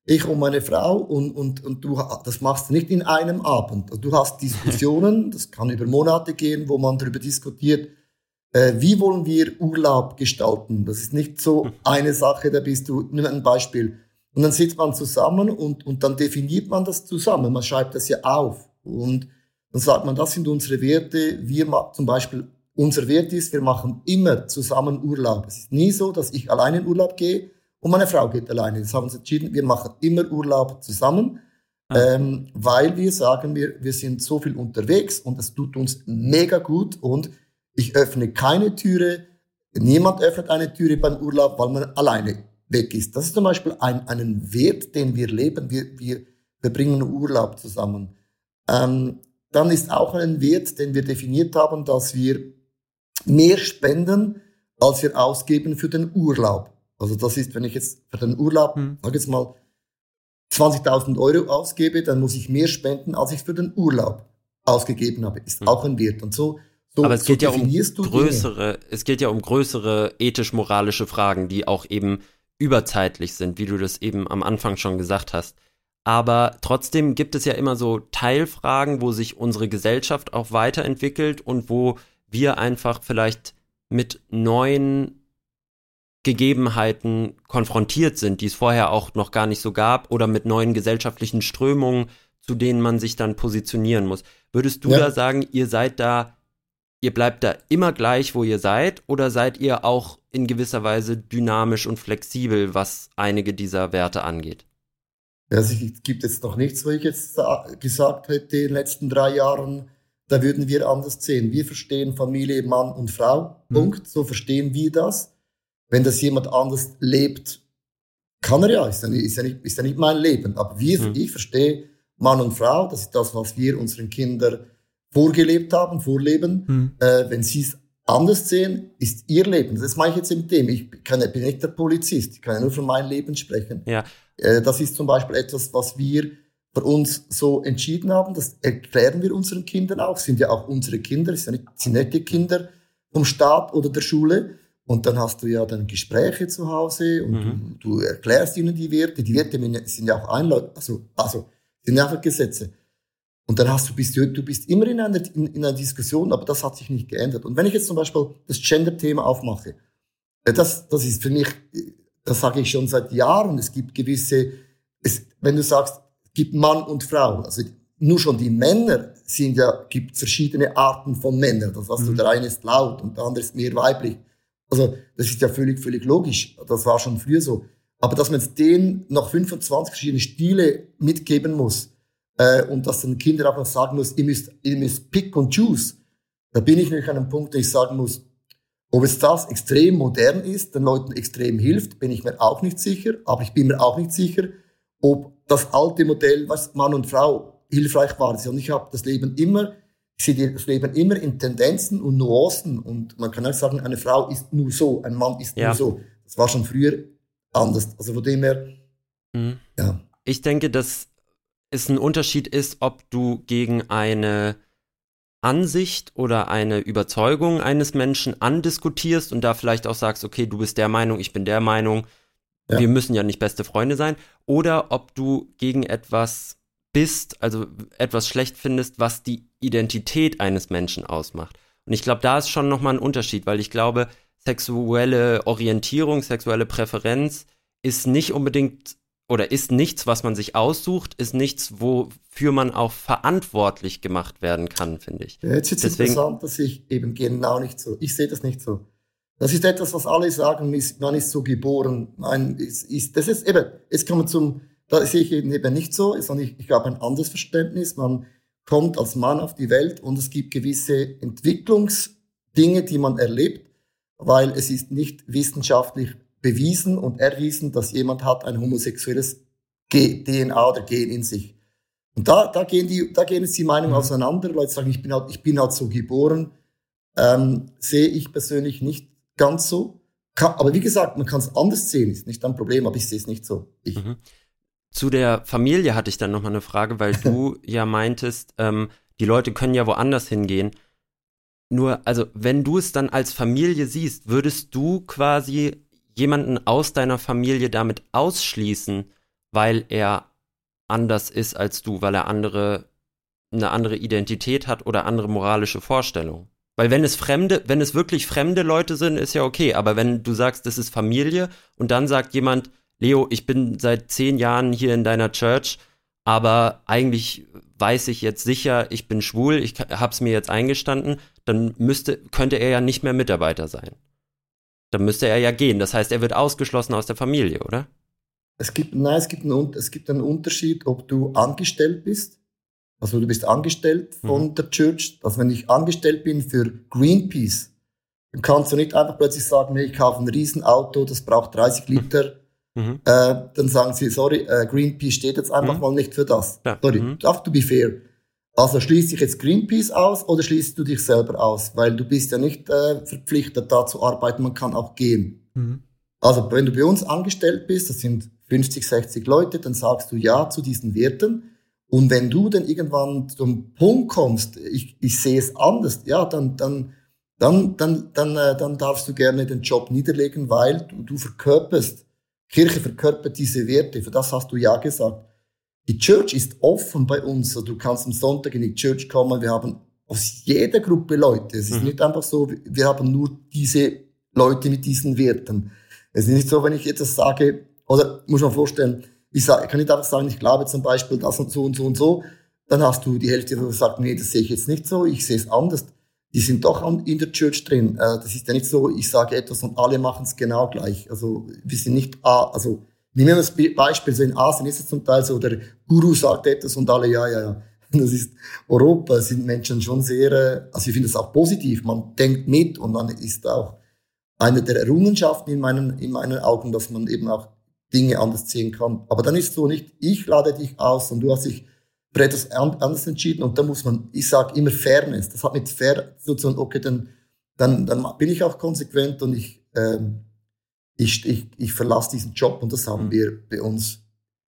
ich und meine Frau, und, und, und du, das machst du nicht in einem Abend. Du hast [LAUGHS] Diskussionen, das kann über Monate gehen, wo man darüber diskutiert, äh, wie wollen wir Urlaub gestalten. Das ist nicht so [LAUGHS] eine Sache, da bist du, nimm ein Beispiel. Und dann sitzt man zusammen und, und dann definiert man das zusammen. Man schreibt das ja auf. Und dann sagt man, das sind unsere Werte. Wir zum Beispiel unser Wert ist, wir machen immer zusammen Urlaub. Es ist nie so, dass ich alleine in Urlaub gehe und meine Frau geht alleine. Das haben wir uns entschieden, wir machen immer Urlaub zusammen, ah. ähm, weil wir sagen, wir, wir sind so viel unterwegs und es tut uns mega gut und ich öffne keine Türe, niemand öffnet eine Türe beim Urlaub, weil man alleine weg ist. Das ist zum Beispiel ein, einen Wert, den wir leben. Wir, wir, wir bringen Urlaub zusammen. Ähm, dann ist auch ein Wert, den wir definiert haben, dass wir mehr spenden, als wir ausgeben für den Urlaub. Also das ist, wenn ich jetzt für den Urlaub, hm. sag jetzt mal, 20.000 Euro ausgebe, dann muss ich mehr spenden, als ich für den Urlaub ausgegeben habe. Ist hm. auch ein Wert. Und so, so Aber es so geht ja um größere, Dinge. es geht ja um größere ethisch-moralische Fragen, die auch eben überzeitlich sind, wie du das eben am Anfang schon gesagt hast. Aber trotzdem gibt es ja immer so Teilfragen, wo sich unsere Gesellschaft auch weiterentwickelt und wo wir einfach vielleicht mit neuen Gegebenheiten konfrontiert sind, die es vorher auch noch gar nicht so gab, oder mit neuen gesellschaftlichen Strömungen, zu denen man sich dann positionieren muss. Würdest du ja. da sagen, ihr seid da, ihr bleibt da immer gleich, wo ihr seid, oder seid ihr auch in gewisser Weise dynamisch und flexibel, was einige dieser Werte angeht? Also es gibt jetzt noch nichts, wo ich jetzt gesagt hätte in den letzten drei Jahren, da würden wir anders sehen. Wir verstehen Familie, Mann und Frau. Mhm. Punkt. So verstehen wir das. Wenn das jemand anders lebt, kann er ja, ist ja nicht, ist ja nicht, ist ja nicht mein Leben. Aber wir, mhm. ich verstehe Mann und Frau, das ist das, was wir unseren Kindern vorgelebt haben, vorleben. Mhm. Äh, wenn sie es anders sehen, ist ihr Leben. Das mache ich jetzt mit dem. Ich kann, bin nicht der Polizist, ich kann ja nur von meinem Leben sprechen. Ja. Äh, das ist zum Beispiel etwas, was wir für uns so entschieden haben. Das erklären wir unseren Kindern auch. Sind ja auch unsere Kinder, sind, nicht, sind nicht die Kinder vom Staat oder der Schule. Und dann hast du ja dann Gespräche zu Hause und mhm. du, du, erklärst ihnen die Werte. Die Werte sind ja auch Einläufe, also, also sind einfach Gesetze. Und dann hast du, bist du, du bist immer in einer, in, in, einer Diskussion, aber das hat sich nicht geändert. Und wenn ich jetzt zum Beispiel das Gender-Thema aufmache, das, das ist für mich, das sage ich schon seit Jahren, es gibt gewisse, es, wenn du sagst, gibt Mann und Frau. Also nur schon die Männer sind ja, gibt verschiedene Arten von Männern. Das heißt, mhm. der eine ist laut und der andere ist mehr weiblich. Also das ist ja völlig, völlig logisch. Das war schon früher so. Aber dass man denen noch 25 verschiedene Stile mitgeben muss äh, und dass dann Kinder auch noch sagen muss, ihr müsst, ihr müsst pick und choose, da bin ich nämlich an einem Punkt, wo ich sagen muss, ob es das extrem modern ist, den Leuten extrem hilft, bin ich mir auch nicht sicher. Aber ich bin mir auch nicht sicher, ob das alte Modell, was Mann und Frau hilfreich war. Und ich habe das Leben immer, ich sehe das Leben immer in Tendenzen und Nuancen. Und man kann auch sagen, eine Frau ist nur so, ein Mann ist ja. nur so. Das war schon früher anders. Also von dem her, mhm. ja. Ich denke, dass es ein Unterschied ist, ob du gegen eine Ansicht oder eine Überzeugung eines Menschen andiskutierst und da vielleicht auch sagst, okay, du bist der Meinung, ich bin der Meinung, ja. Wir müssen ja nicht beste Freunde sein. Oder ob du gegen etwas bist, also etwas schlecht findest, was die Identität eines Menschen ausmacht. Und ich glaube, da ist schon nochmal ein Unterschied, weil ich glaube, sexuelle Orientierung, sexuelle Präferenz ist nicht unbedingt oder ist nichts, was man sich aussucht, ist nichts, wofür man auch verantwortlich gemacht werden kann, finde ich. Ja, jetzt ist es interessant, dass ich eben genau nicht so, ich sehe das nicht so. Das ist etwas, was alle sagen, man ist so geboren. Nein, ist, ist, das ist eben, jetzt kommen zum, da sehe ich eben nicht so, sondern ich, ich habe ein anderes Verständnis. Man kommt als Mann auf die Welt und es gibt gewisse Entwicklungsdinge, die man erlebt, weil es ist nicht wissenschaftlich bewiesen und erwiesen, dass jemand hat ein homosexuelles DNA oder Gen in sich. Und da, da gehen die, da gehen jetzt die Meinungen mhm. auseinander. Leute sagen, ich bin halt, ich bin halt so geboren. Ähm, sehe ich persönlich nicht ganz so. Kann, aber wie gesagt, man kann es anders sehen, ist nicht ein Problem, aber ich sehe es nicht so. Ich. Mhm. Zu der Familie hatte ich dann nochmal eine Frage, weil [LAUGHS] du ja meintest, ähm, die Leute können ja woanders hingehen. Nur, also, wenn du es dann als Familie siehst, würdest du quasi jemanden aus deiner Familie damit ausschließen, weil er anders ist als du, weil er andere, eine andere Identität hat oder andere moralische Vorstellungen? Weil wenn es fremde, wenn es wirklich fremde Leute sind, ist ja okay. Aber wenn du sagst, das ist Familie und dann sagt jemand, Leo, ich bin seit zehn Jahren hier in deiner Church, aber eigentlich weiß ich jetzt sicher, ich bin schwul, ich hab's mir jetzt eingestanden, dann müsste, könnte er ja nicht mehr Mitarbeiter sein. Dann müsste er ja gehen. Das heißt, er wird ausgeschlossen aus der Familie, oder? Es gibt, nein, es gibt einen, es gibt einen Unterschied, ob du angestellt bist also du bist angestellt von mhm. der Church. Also wenn ich angestellt bin für Greenpeace, dann kannst du nicht einfach plötzlich sagen, ich kaufe ein Riesenauto, das braucht 30 Liter. Mhm. Äh, dann sagen sie, sorry, äh, Greenpeace steht jetzt einfach mhm. mal nicht für das. Ja. Sorry, mhm. have to be fair. Also schließt dich jetzt Greenpeace aus oder schließt du dich selber aus? Weil du bist ja nicht äh, verpflichtet, da zu arbeiten, man kann auch gehen. Mhm. Also wenn du bei uns angestellt bist, das sind 50, 60 Leute, dann sagst du ja zu diesen Werten. Und wenn du dann irgendwann zum Punkt kommst, ich, ich sehe es anders, ja, dann, dann, dann, dann, dann, äh, dann darfst du gerne den Job niederlegen, weil du, du verkörperst, Kirche verkörpert diese Werte, für das hast du ja gesagt. Die Church ist offen bei uns, also du kannst am Sonntag in die Church kommen, wir haben aus jeder Gruppe Leute. Es ist mhm. nicht einfach so, wir haben nur diese Leute mit diesen Werten. Es ist nicht so, wenn ich etwas sage, oder muss man vorstellen, ich, sag, ich kann nicht einfach sagen, ich glaube zum Beispiel das und so und so und so. Dann hast du die Hälfte, die sagt, nee, das sehe ich jetzt nicht so, ich sehe es anders. Die sind doch in der Church drin. Äh, das ist ja nicht so, ich sage etwas und alle machen es genau gleich. Also wir sind nicht, also wir das Beispiel, so in Asien ist es zum Teil so, der Guru sagt etwas und alle, ja, ja, ja. Das ist Europa, sind Menschen schon sehr, äh, also ich finde es auch positiv, man denkt mit und man ist auch eine der Errungenschaften in meinen, in meinen Augen, dass man eben auch Dinge anders sehen kann. Aber dann ist so nicht, ich lade dich aus und du hast dich für etwas anderes entschieden und da muss man, ich sage immer Fairness. Das hat mit Fair zu tun, okay, dann, dann, dann bin ich auch konsequent und ich, ähm, ich, ich, ich verlasse diesen Job und das haben mhm. wir bei uns,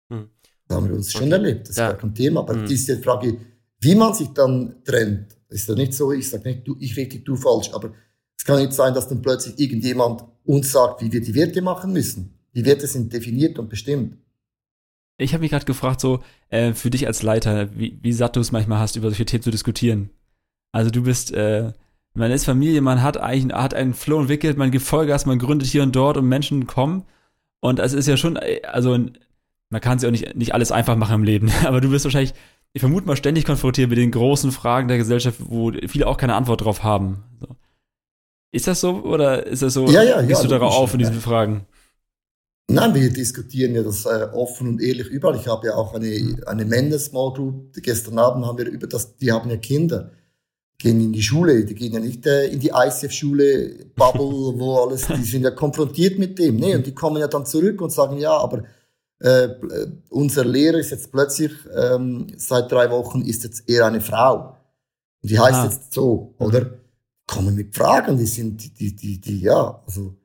mhm. haben wir uns schon okay. erlebt. Das ist ja. gar kein Thema. Aber mhm. diese Frage, wie man sich dann trennt, ist ja nicht so, ich sage nicht, du, ich richtig, du falsch, aber es kann nicht sein, dass dann plötzlich irgendjemand uns sagt, wie wir die Werte machen müssen. Die Werte sind definiert und bestimmt. Ich habe mich gerade gefragt, so äh, für dich als Leiter, wie, wie satt du es manchmal hast, über solche Themen zu diskutieren. Also du bist, äh, man ist Familie, man hat eigentlich hat einen Flow entwickelt, man gibt Vollgas, man gründet hier und dort und Menschen kommen. Und es ist ja schon, äh, also man kann sich auch nicht, nicht alles einfach machen im Leben, [LAUGHS] aber du wirst wahrscheinlich, ich vermute mal, ständig konfrontiert mit den großen Fragen der Gesellschaft, wo viele auch keine Antwort drauf haben. So. Ist das so oder ist das so, ja, ja, gehst ja, du darauf auf in diesen Fragen? Nein, wir diskutieren ja das äh, offen und ehrlich überall. Ich habe ja auch eine, eine Männer-Small Group. Gestern Abend haben wir über das, die haben ja Kinder, gehen in die Schule, die gehen ja nicht äh, in die ICF-Schule, Bubble, [LAUGHS] wo alles, die sind ja konfrontiert mit dem. Nee, und die kommen ja dann zurück und sagen, ja, aber äh, unser Lehrer ist jetzt plötzlich, ähm, seit drei Wochen ist jetzt eher eine Frau. Und die heißt ah. jetzt so, oder? Kommen mit Fragen, die sind, die, die, die, die ja, also,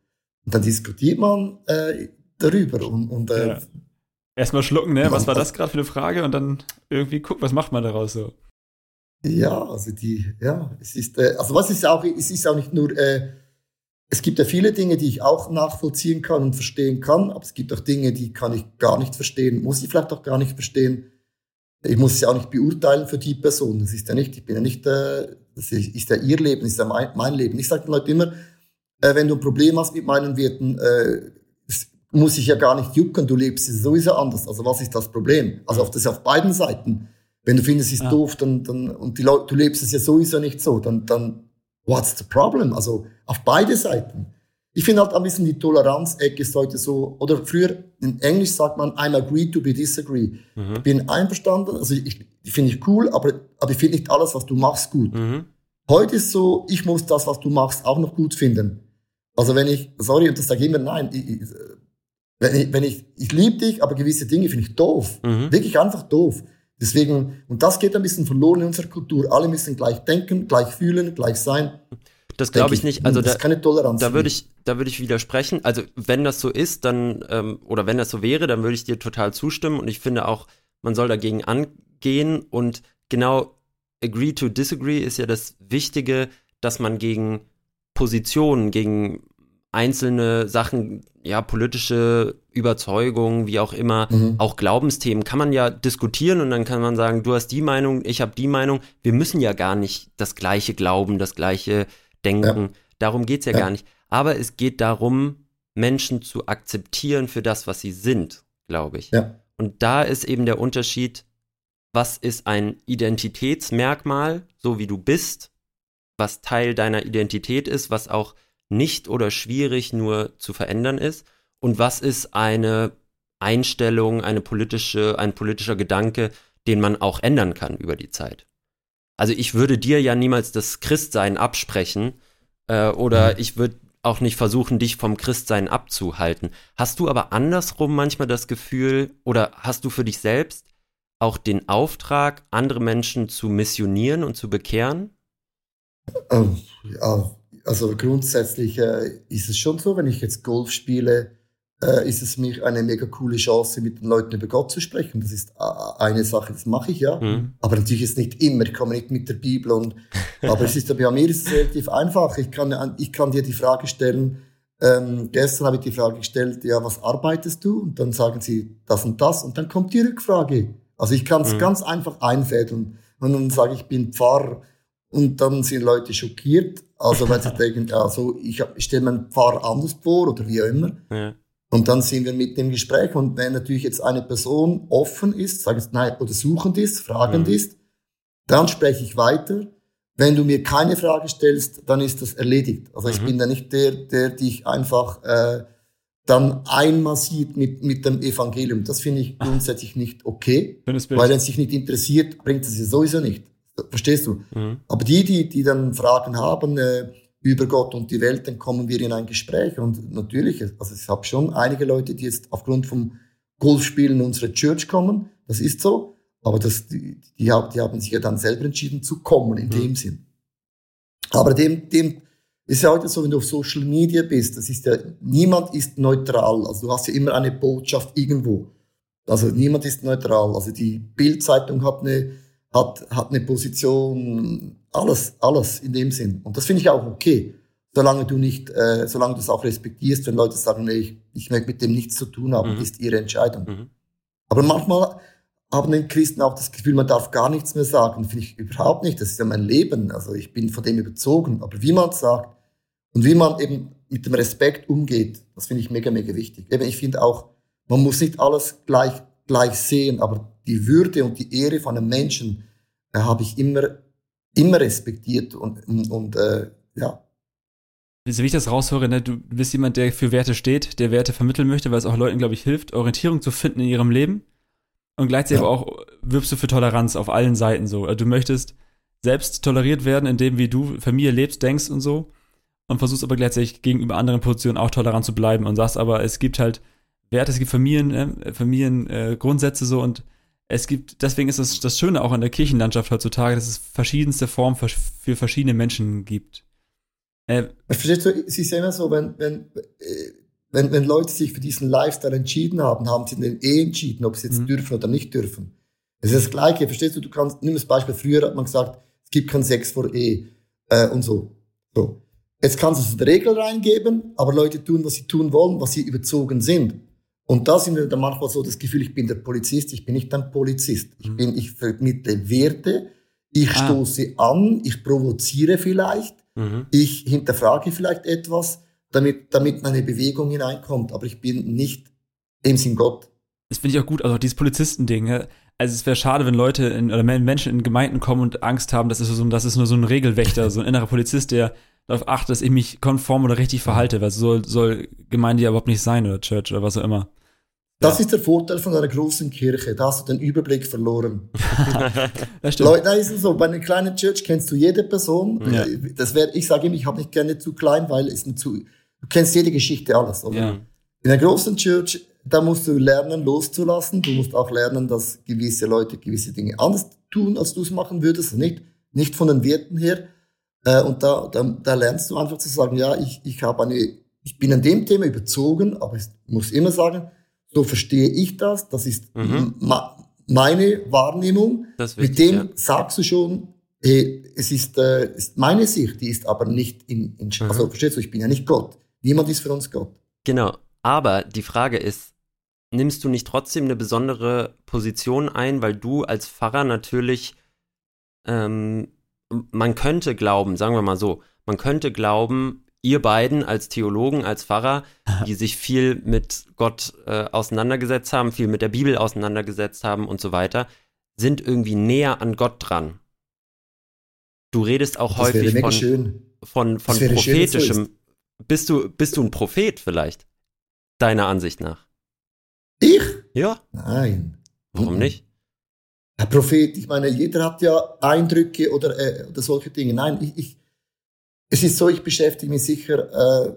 und dann diskutiert man äh, darüber. Und, und äh, ja. Erstmal schlucken, ne? Was war das gerade für eine Frage? Und dann irgendwie gucken, was macht man daraus so? Ja, also die, ja, es ist, äh, also was ist auch, es ist auch nicht nur, äh, es gibt ja viele Dinge, die ich auch nachvollziehen kann und verstehen kann, aber es gibt auch Dinge, die kann ich gar nicht verstehen, muss ich vielleicht auch gar nicht verstehen. Ich muss sie auch nicht beurteilen für die Person. Das ist ja nicht, ich bin ja nicht, äh, das ist ja ihr Leben, das ist ja mein, mein Leben. Ich sage den Leuten immer, äh, wenn du ein Problem hast mit meinen Werten, äh, muss ich ja gar nicht jucken, du lebst es sowieso anders. Also was ist das Problem? Also auf das auf beiden Seiten. Wenn du findest, es ist ja. doof, dann, dann, und die Leute, du lebst es ja sowieso nicht so, dann, dann, what's the problem? Also auf beide Seiten. Ich finde halt ein bisschen die Toleranz-Ecke ist heute so, oder früher in Englisch sagt man, I'm agree to be disagree. Mhm. Ich bin einverstanden, also ich, ich finde ich cool, aber, aber ich finde nicht alles, was du machst, gut. Mhm. Heute ist so, ich muss das, was du machst, auch noch gut finden. Also wenn ich, sorry, und das sage ich immer, nein, ich, ich, wenn ich, wenn ich, ich liebe dich, aber gewisse Dinge finde ich doof. Mhm. Wirklich einfach doof. Deswegen, und das geht ein bisschen verloren in unserer Kultur. Alle müssen gleich denken, gleich fühlen, gleich sein. Das glaube ich nicht. Also das da, ist keine Toleranz. Da würde ich, da würde ich widersprechen. Also wenn das so ist, dann ähm, oder wenn das so wäre, dann würde ich dir total zustimmen. Und ich finde auch, man soll dagegen angehen. Und genau agree to disagree ist ja das Wichtige, dass man gegen Positionen, gegen einzelne Sachen, ja, politische Überzeugungen, wie auch immer, mhm. auch Glaubensthemen, kann man ja diskutieren und dann kann man sagen, du hast die Meinung, ich habe die Meinung. Wir müssen ja gar nicht das gleiche glauben, das gleiche denken. Ja. Darum geht's ja, ja gar nicht. Aber es geht darum, Menschen zu akzeptieren für das, was sie sind, glaube ich. Ja. Und da ist eben der Unterschied, was ist ein Identitätsmerkmal, so wie du bist, was Teil deiner Identität ist, was auch nicht oder schwierig nur zu verändern ist und was ist eine Einstellung, eine politische, ein politischer Gedanke, den man auch ändern kann über die Zeit. Also ich würde dir ja niemals das Christsein absprechen äh, oder mhm. ich würde auch nicht versuchen, dich vom Christsein abzuhalten. Hast du aber andersrum manchmal das Gefühl oder hast du für dich selbst auch den Auftrag, andere Menschen zu missionieren und zu bekehren? Ähm, ja, also grundsätzlich äh, ist es schon so, wenn ich jetzt Golf spiele, äh, ist es mir eine mega coole Chance, mit den Leuten über Gott zu sprechen. Das ist äh, eine Sache, das mache ich ja. Mhm. Aber natürlich ist es nicht immer, ich komme nicht mit der Bibel. Und, [LAUGHS] aber es ist, bei mir ist es relativ einfach. Ich kann, ich kann dir die Frage stellen, ähm, gestern habe ich die Frage gestellt, ja, was arbeitest du? Und dann sagen sie das und das und dann kommt die Rückfrage. Also ich kann es mhm. ganz einfach einfädeln. Und dann sage ich, ich bin Pfarrer und dann sind Leute schockiert. Also weil sie [LAUGHS] denken, ja, so, ich, ich stelle mir einen Pfarrer anders vor oder wie auch immer. Ja. Und dann sind wir mit dem Gespräch. Und wenn natürlich jetzt eine Person offen ist, sage ich nein, oder suchend ist, fragend mhm. ist, dann spreche ich weiter. Wenn du mir keine Frage stellst, dann ist das erledigt. Also ich mhm. bin da nicht der, der dich einfach äh, dann einmassiert mit, mit dem Evangelium. Das finde ich grundsätzlich nicht okay. Weil wenn es sich nicht interessiert, bringt es ja sowieso nicht. Verstehst du? Mhm. Aber die, die, die dann Fragen haben äh, über Gott und die Welt, dann kommen wir in ein Gespräch. Und natürlich, also ich habe schon einige Leute, die jetzt aufgrund vom Golfspielen in unsere Church kommen. Das ist so. Aber das, die, die, die haben sich ja dann selber entschieden zu kommen, in mhm. dem Sinn. Aber dem, dem ist ja heute so, wenn du auf Social Media bist, das ist ja, niemand ist neutral. Also du hast ja immer eine Botschaft irgendwo. Also niemand ist neutral. Also die Bildzeitung hat eine hat, hat eine Position, alles, alles in dem Sinn. Und das finde ich auch okay, solange du nicht, äh, solange du es auch respektierst, wenn Leute sagen, nee, ich, ich möchte mit dem nichts zu tun haben, mhm. ist ihre Entscheidung. Mhm. Aber manchmal haben den Christen auch das Gefühl, man darf gar nichts mehr sagen. Finde ich überhaupt nicht. Das ist ja mein Leben. Also ich bin von dem überzogen. Aber wie man es sagt und wie man eben mit dem Respekt umgeht, das finde ich mega, mega wichtig. Eben, ich finde auch, man muss nicht alles gleich, gleich sehen, aber die Würde und die Ehre von einem Menschen äh, habe ich immer, immer respektiert und, und, und äh, ja. Also wie ich das raushöre, ne, du bist jemand, der für Werte steht, der Werte vermitteln möchte, weil es auch Leuten, glaube ich, hilft, Orientierung zu finden in ihrem Leben. Und gleichzeitig ja. aber auch wirbst du für Toleranz auf allen Seiten so. Also du möchtest selbst toleriert werden, indem wie du Familie lebst, denkst und so. Und versuchst aber gleichzeitig gegenüber anderen Positionen auch tolerant zu bleiben und sagst aber, es gibt halt Werte, es gibt Familien, äh, Familiengrundsätze äh, so und es gibt, deswegen ist es das Schöne auch an der Kirchenlandschaft heutzutage, dass es verschiedenste Formen für, für verschiedene Menschen gibt. Äh, Verstehst du, es ist ja immer so, wenn, wenn, äh, wenn, wenn Leute sich für diesen Lifestyle entschieden haben, haben sie den eh entschieden, ob sie jetzt mhm. dürfen oder nicht dürfen. Es ist das Gleiche, verstehst du, du kannst, nimm das Beispiel, früher hat man gesagt, es gibt keinen Sex vor Ehe äh, und so. so. Jetzt kannst du es in die Regel reingeben, aber Leute tun, was sie tun wollen, was sie überzogen sind. Und da sind wir dann manchmal so das Gefühl, ich bin der Polizist, ich bin nicht ein Polizist. Ich mhm. bin, ich vermittle Werte, ich ah. stoße an, ich provoziere vielleicht, mhm. ich hinterfrage vielleicht etwas, damit, damit eine Bewegung hineinkommt. Aber ich bin nicht im Sinn Gott. Das finde ich auch gut, also auch dieses Polizistending. ja. Also es wäre schade, wenn Leute in, oder Menschen in Gemeinden kommen und Angst haben, das ist, so, das ist nur so ein Regelwächter, so ein innerer Polizist, der darauf achtet, dass ich mich konform oder richtig verhalte, weil so soll, Gemeinde ja überhaupt nicht sein oder Church oder was auch immer. Das ist der Vorteil von einer großen Kirche. Da hast du den Überblick verloren. [LAUGHS] Das stimmt. Leute, da ist es so, bei einer kleinen Church kennst du jede Person. Ja. Das wäre, ich sage immer, ich habe nicht gerne zu klein, weil es mir zu, du kennst jede Geschichte, alles. Oder? Ja. In einer großen Church, da musst du lernen, loszulassen. Du musst auch lernen, dass gewisse Leute gewisse Dinge anders tun, als du es machen würdest. Nicht, nicht von den Werten her. Äh, Und da, da, da lernst du einfach zu sagen, ja, ich, ich habe eine, ich bin an dem Thema überzogen, aber ich muss immer sagen, so verstehe ich das. Das ist Mhm. meine Wahrnehmung. Ist Mit wichtig, dem ja. sagst du schon, hey, es ist, äh, ist meine Sicht, die ist aber nicht in, in Mhm. also verstehst du, ich bin ja nicht Gott. Niemand ist für uns Gott. Genau. Aber die Frage ist, nimmst du nicht trotzdem eine besondere Position ein, weil du als Pfarrer natürlich, ähm, man könnte glauben, sagen wir mal so, man könnte glauben, ihr beiden als Theologen, als Pfarrer, [LAUGHS] die sich viel mit Gott äh, auseinandergesetzt haben, viel mit der Bibel auseinandergesetzt haben und so weiter, sind irgendwie näher an Gott dran. Du redest auch Das häufig von, schön. von, von wäre schön, so prophetischem. bist du, bist du ein Prophet vielleicht? Deiner Ansicht nach? Ich? Ja. Nein. Warum Mhm. nicht? Herr Prophet, ich meine, jeder hat ja Eindrücke oder, äh, oder solche Dinge. Nein, ich, ich, es ist so, ich beschäftige mich sicher, äh,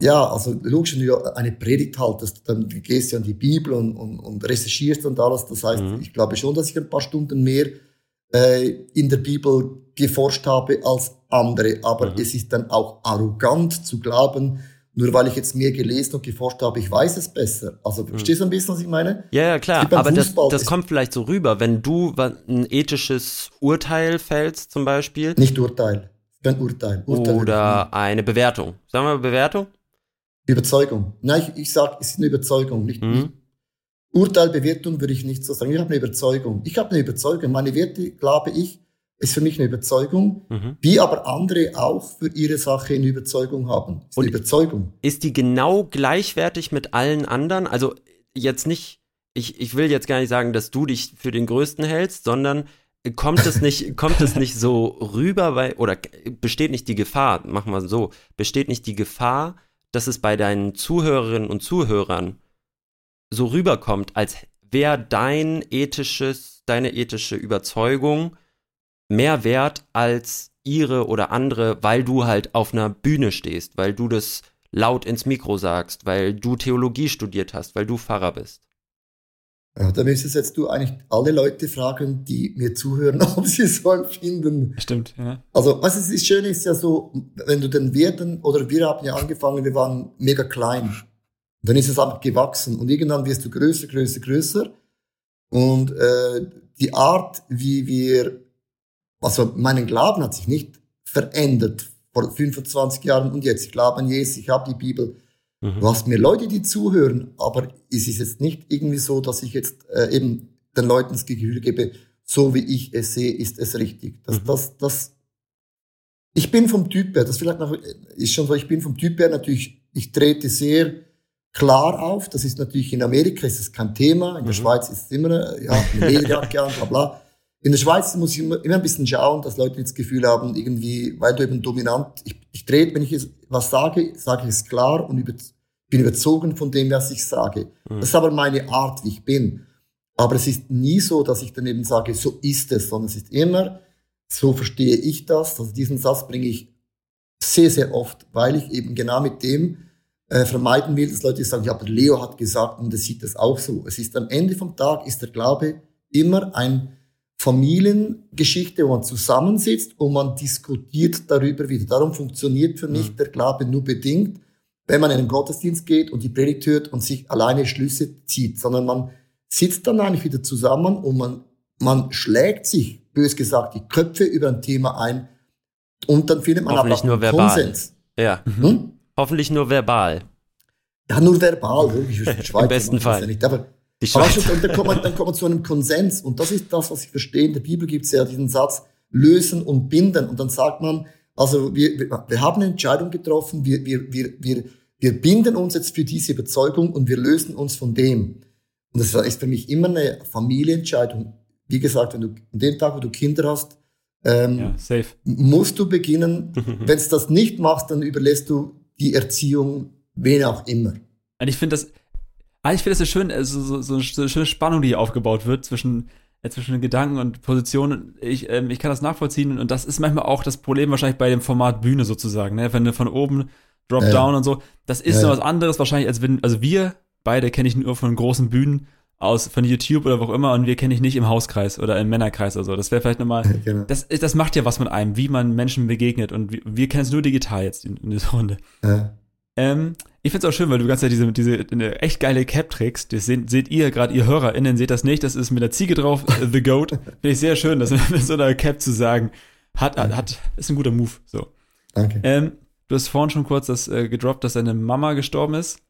ja, also logisch, wenn du eine Predigt haltest, dann gehst du an die Bibel und, und, und recherchierst und alles. Das heißt, Mhm. ich glaube schon, dass ich ein paar Stunden mehr äh, in der Bibel geforscht habe als andere. Aber Mhm. es ist dann auch arrogant zu glauben, nur weil ich jetzt mehr gelesen und geforscht habe, ich weiß es besser. Also verstehst du ein bisschen, was ich meine? Ja, ja, klar. Aber das, Fußball- das es- kommt vielleicht so rüber, wenn du ein ethisches Urteil fällst, zum Beispiel, Nicht Urteil. Kein Urteil. Urteil oder eine Bewertung. Sagen wir Bewertung? Überzeugung. Nein, ich, ich sage, es ist eine Überzeugung. Nicht, nicht Mhm. Urteil, Bewertung würde ich nicht so sagen. Ich habe eine Überzeugung. Ich habe eine Überzeugung. Meine Werte, glaube ich, ist für mich eine Überzeugung, Mhm. wie aber andere auch für ihre Sache eine Überzeugung haben. Ist eine Und- Überzeugung. Ist die genau gleichwertig mit allen anderen? Also jetzt nicht, ich, ich will jetzt gar nicht sagen, dass du dich für den Größten hältst, sondern kommt es nicht, [LAUGHS] kommt es nicht so rüber bei, oder besteht nicht die Gefahr, machen wir es so, besteht nicht die Gefahr, dass es bei deinen Zuhörerinnen und Zuhörern so rüberkommt, als wäre dein ethisches, deine ethische Überzeugung mehr wert als ihre oder andere, weil du halt auf einer Bühne stehst, weil du das laut ins Mikro sagst, weil du Theologie studiert hast, weil du Pfarrer bist. Ja, da müsstest jetzt du eigentlich alle Leute fragen, die mir zuhören, [LAUGHS] ob sie es so empfinden. Stimmt, ja. Also, was ist, das Schöne ist ja so, wenn du den Werten, oder wir haben ja angefangen, wir waren mega klein. Dann ist es einfach gewachsen und irgendwann wirst du größer, größer, größer. Und äh, die Art, wie wir, also meinen Glauben hat sich nicht verändert vor 25 Jahren und jetzt. Ich glaube an Jesus, ich habe die Bibel. Mhm. Du hast mir Leute, die zuhören, aber es ist jetzt nicht irgendwie so, dass ich jetzt äh, eben den Leuten das Gefühl gebe, so wie ich es sehe, ist es richtig. Das, Mhm. das, das, ich bin vom Typ her, das vielleicht noch, ist schon so, ich bin vom Typ her natürlich, ich trete sehr klar auf. Das ist natürlich in Amerika ist es kein Thema, in der Mhm. Schweiz ist es immer, ja, eine Lederjacke an, bla bla. In der Schweiz muss ich immer, immer ein bisschen schauen, dass Leute das Gefühl haben, irgendwie, weil du eben dominant, ich, ich trete, wenn ich was sage, sage ich es klar und über, bin überzogen von dem, was ich sage. Mhm. Das ist aber meine Art, wie ich bin. Aber es ist nie so, dass ich dann eben sage, so ist es, sondern es ist immer, so verstehe ich das. Also diesen Satz bringe ich sehr, sehr oft, weil ich eben genau mit dem äh, vermeiden will, dass Leute sagen, ja, aber Leo hat gesagt und er sieht das auch so. Es ist am Ende vom Tag, ist der Glaube immer ein Familiengeschichte, wo man zusammensitzt und man diskutiert darüber wieder. Darum funktioniert für mich Mhm. der Glaube nur bedingt, wenn man in den Gottesdienst geht und die Predigt hört und sich alleine Schlüsse zieht, sondern man sitzt dann eigentlich wieder zusammen und man, man schlägt sich, bös gesagt, die Köpfe über ein Thema ein und dann findet man Hoffentlich aber nur verbal. Konsens. Ja, Hm? hoffentlich nur verbal. Ja, nur verbal. [LAUGHS] Schweiz besten Fall. Ja nicht, aber aber schon, und dann kommt, man, dann kommt man zu einem Konsens. Und das ist das, was ich verstehe. In der Bibel gibt es ja diesen Satz, lösen und binden. Und dann sagt man, Also wir, wir, wir haben eine Entscheidung getroffen, wir, wir, wir, wir, wir binden uns jetzt für diese Überzeugung und wir lösen uns von dem. Und das ist für mich immer eine Familienentscheidung. Wie gesagt, wenn du an dem Tag, wo du Kinder hast, ähm, Ja, safe. musst du beginnen. [LAUGHS] Wenn du das nicht machst, dann überlässt du die Erziehung wen auch immer. Und ich finde das, ah, ich finde das so schön, also so, so, so eine schöne Spannung, die hier aufgebaut wird zwischen, äh, zwischen Gedanken und Positionen. Ich, ähm, ich kann das nachvollziehen und das ist manchmal auch das Problem wahrscheinlich bei dem Format Bühne sozusagen, ne? Wenn du von oben Drop Ja. Down und so, das ist Ja, so ja. was anderes wahrscheinlich, als wenn, also wir beide kenne ich nur von großen Bühnen aus, von YouTube oder wo auch immer und wir kenne ich nicht im Hauskreis oder im Männerkreis oder so. Das wäre vielleicht nochmal, [LAUGHS] Genau. das, das macht ja was mit einem, wie man Menschen begegnet und wir, wir kennen es nur digital jetzt in, in dieser Runde. Ja. Ähm, ich find's auch schön, weil du die ganze Zeit diese, diese eine echt geile Cap trägst. Das seht, seht ihr, gerade ihr HörerInnen, seht das nicht. Das ist mit der Ziege drauf, äh, The Goat. [LAUGHS] Finde ich sehr schön, das mit so einer Cap zu sagen. Hat, hat, hat, ist ein guter Move. So. Danke. Ähm, du hast vorhin schon kurz das äh, gedroppt, dass deine Mama gestorben ist.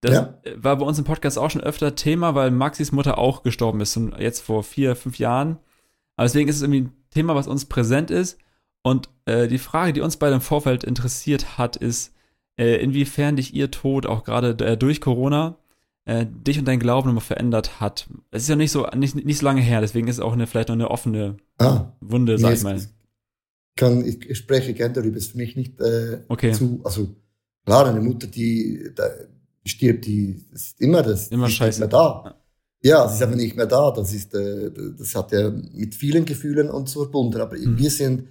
Das Ja. äh, war bei uns im Podcast auch schon öfter Thema, weil Maxis Mutter auch gestorben ist, jetzt vor vier, fünf Jahren. Aber deswegen ist es irgendwie ein Thema, was uns präsent ist. Und äh, die Frage, die uns beide im Vorfeld interessiert hat, ist, äh, inwiefern dich ihr Tod auch gerade äh, durch Corona äh, dich und dein Glauben nochmal verändert hat. Es ist ja nicht so, nicht, nicht so lange her, deswegen ist es auch eine, vielleicht noch eine offene Ah, Wunde, sag nee, ich mal. Kann, ich, spreche gerne darüber, ist für mich nicht äh, Okay. zu, also klar, eine Mutter, die, die stirbt, die ist immer das, Immer die ist scheiße. nicht mehr da. Ja, sie ist aber nicht mehr da. Das ist, äh, das hat ja mit vielen Gefühlen uns verbunden. Aber Mhm. wir sind,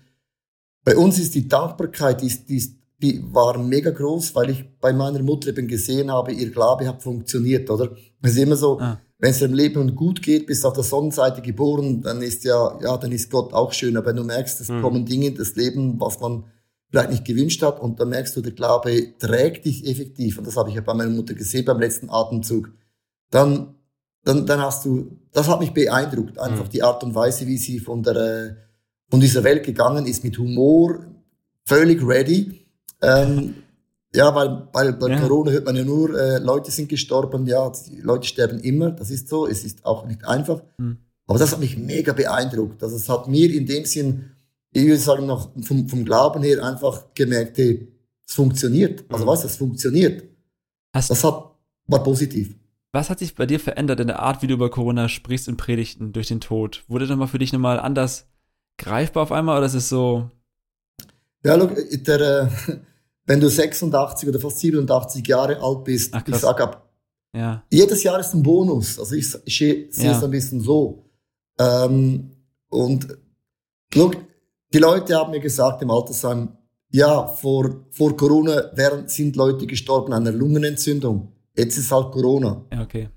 bei uns ist die Dankbarkeit, die, ist, die, ist, die war mega groß, weil ich bei meiner Mutter eben gesehen habe, ihr Glaube hat funktioniert, oder? Es ist immer so, Ah. wenn es im Leben gut geht, bist auf der Sonnenseite geboren, dann ist ja, ja, dann ist Gott auch schön. Aber wenn du merkst, es Mhm. kommen Dinge in das Leben, was man vielleicht nicht gewünscht hat, und dann merkst du, der Glaube trägt dich effektiv. Und das habe ich ja bei meiner Mutter gesehen beim letzten Atemzug. Dann, dann, dann hast du, das hat mich beeindruckt, einfach Mhm. die Art und Weise, wie sie von der, äh, von dieser Welt gegangen ist, mit Humor, völlig ready. Ähm, ja, weil, weil bei Ja. Corona hört man ja nur, äh, Leute sind gestorben, ja, die Leute sterben immer, das ist so, es ist auch nicht einfach. Mhm. Aber das hat mich mega beeindruckt. Also es hat mir in dem Sinn, ich würde sagen, noch vom, vom Glauben her einfach gemerkt, hey, es funktioniert. Also Mhm. was, es funktioniert. Hast, Das hat, war positiv. Was hat sich bei dir verändert in der Art, wie du über Corona sprichst in Predigten durch den Tod? Wurde das mal für dich nochmal anders greifbar auf einmal oder ist es so, Ja, look, der, äh, wenn du 86 oder fast 87 Jahre alt bist, Ach, ich sag ab, ja, jedes Jahr ist ein Bonus. Also ich, ich sehe Ja. es ein bisschen so. Ähm, und look, die Leute haben mir gesagt im Altersheim, ja, vor, vor Corona wären, sind Leute gestorben an einer Lungenentzündung. Jetzt ist halt Corona. ja, okay.